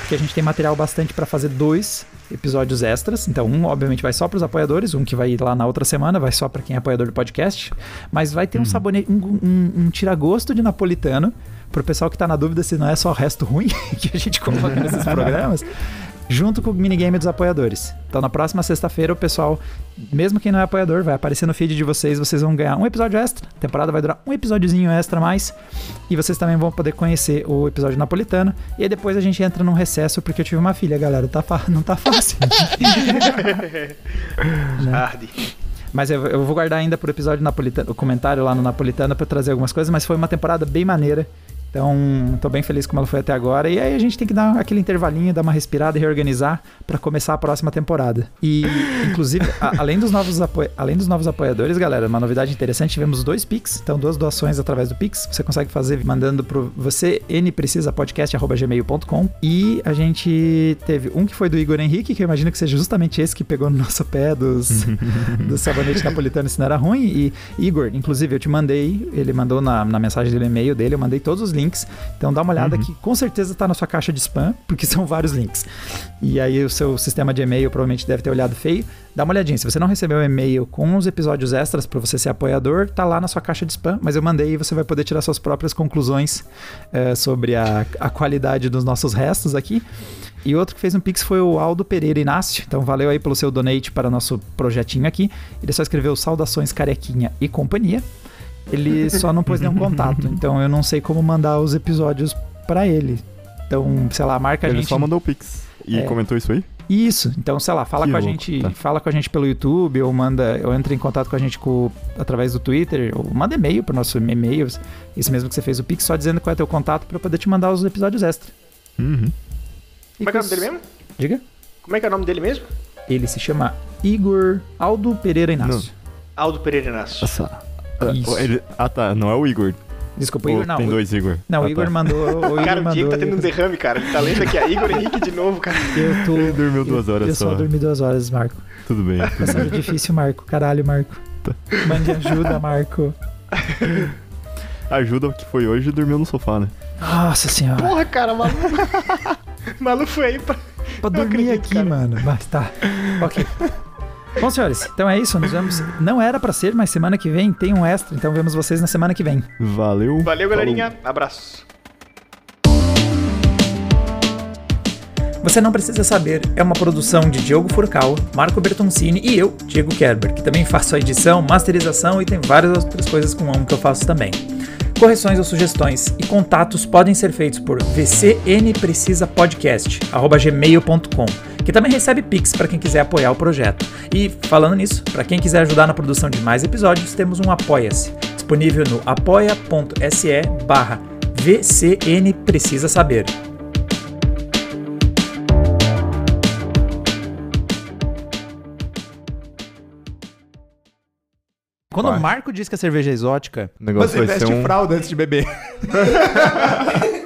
Porque a gente tem material bastante para fazer dois episódios extras. Então, um, obviamente, vai só para os apoiadores, um que vai ir lá na outra semana, vai só para quem é apoiador do podcast. Mas vai ter um sabonete, um, um, um tiragosto de napolitano. Pro pessoal que tá na dúvida se não é só resto ruim (laughs) que a gente coloca nesses (laughs) programas junto com o minigame dos apoiadores. Então, na próxima sexta-feira, o pessoal, mesmo quem não é apoiador, vai aparecer no feed de vocês, vocês vão ganhar um episódio extra. A temporada vai durar um episódiozinho extra a mais. E vocês também vão poder conhecer o episódio napolitano. E aí depois a gente entra num recesso, porque eu tive uma filha, galera. Tá não tá fácil. (laughs) Né? Arde. Mas eu, eu vou guardar ainda pro episódio napolitano, o comentário lá no Napolitano pra trazer algumas coisas, mas foi uma temporada bem maneira. Então, tô bem feliz como ela foi até agora. E aí a gente tem que dar aquele intervalinho, dar uma respirada e reorganizar pra começar a próxima temporada. E, inclusive, a- além, dos novos além dos novos apoiadores, galera, uma novidade interessante, tivemos dois Pix. Então, duas doações através do Pix. Você consegue fazer mandando pro você nprecisapodcast.gmail.com E a gente teve um que foi do Igor Henrique, que eu imagino que seja justamente esse que pegou no nosso pé dos, (laughs) do sabonete napolitano se não era ruim. E Igor, inclusive, eu te mandei, ele mandou na, na mensagem do e-mail dele, eu mandei todos os links. Então dá uma olhada que com certeza tá na sua caixa de spam, (laughs) porque são vários links. E aí o seu sistema de e-mail provavelmente deve ter olhado feio. Dá uma olhadinha. Se você não recebeu o e-mail com os episódios extras para você ser apoiador, tá lá na sua caixa de spam, mas eu mandei e você vai poder tirar suas próprias conclusões eh, sobre a, a qualidade dos nossos restos aqui. E outro que fez um pix foi o Aldo Pereira Inácio. Então valeu aí pelo seu donate para nosso projetinho aqui. Ele só escreveu saudações carequinha e companhia. Ele só não pôs nenhum contato. (laughs) Então eu não sei como mandar os episódios para ele. Então, sei lá, marca a Ele gente. só mandou o Pix. E É. comentou isso aí? Isso. Então, sei lá, fala Que com a louco, gente, tá. fala com a gente pelo YouTube ou manda, ou entra em contato com a gente com, através do Twitter, ou manda e-mail pro nosso e-mail, isso mesmo que você fez o Pix, só dizendo qual é teu contato para poder te mandar os episódios extra. Uhum. Como é que é o nome dele mesmo? Diga. Como é que é o nome dele mesmo? Ele se chama Igor Aldo Pereira Inácio. Aldo Pereira Inácio. Nossa. Ah, Isso. ele- Ah, tá. Não é o Igor. Desculpa, o Igor não. Tem o- dois Igor. Não, Ah, o Igor tá. mandou. O (laughs) Igor Cara, o mandou, Diego tá tendo um derrame, cara. Ele tá lendo aqui a Igor (laughs) Henrique de novo, cara. Eu tô. Ele dormiu duas eu, horas eu só. só dormi duas horas, Marco. Tudo bem. Tá sendo difícil, Marco. Caralho, Marco. Mande ajuda, Marco. (laughs) Ajuda que foi hoje e dormiu no sofá, né? Nossa senhora. Porra, cara, maluco. maluco foi aí pra. Pra dormir aqui, mano. Mas tá. Ok. Bom, senhores, então é isso. Nos vemos. Não era pra ser, mas semana que vem tem um extra. Então vemos vocês na semana que vem. Valeu. Valeu, falou. galerinha. Abraço. Você Não Precisa Saber é uma produção de Diogo Furcal, Marco Bertoncini e eu, Diego Kerber, que também faço a edição, masterização e tem várias outras coisas com um que eu faço também. Correções ou sugestões e contatos podem ser feitos por vcnprecisapodcast@gmail.com, que também recebe pix para quem quiser apoiar o projeto. E falando nisso, para quem quiser ajudar na produção de mais episódios, temos um Apoia-se, disponível no apoia.se barra VCN Precisa Saber. Quando Vai. o Marco diz que a cerveja é exótica, O negócio você veste um- fralda antes de beber. (laughs)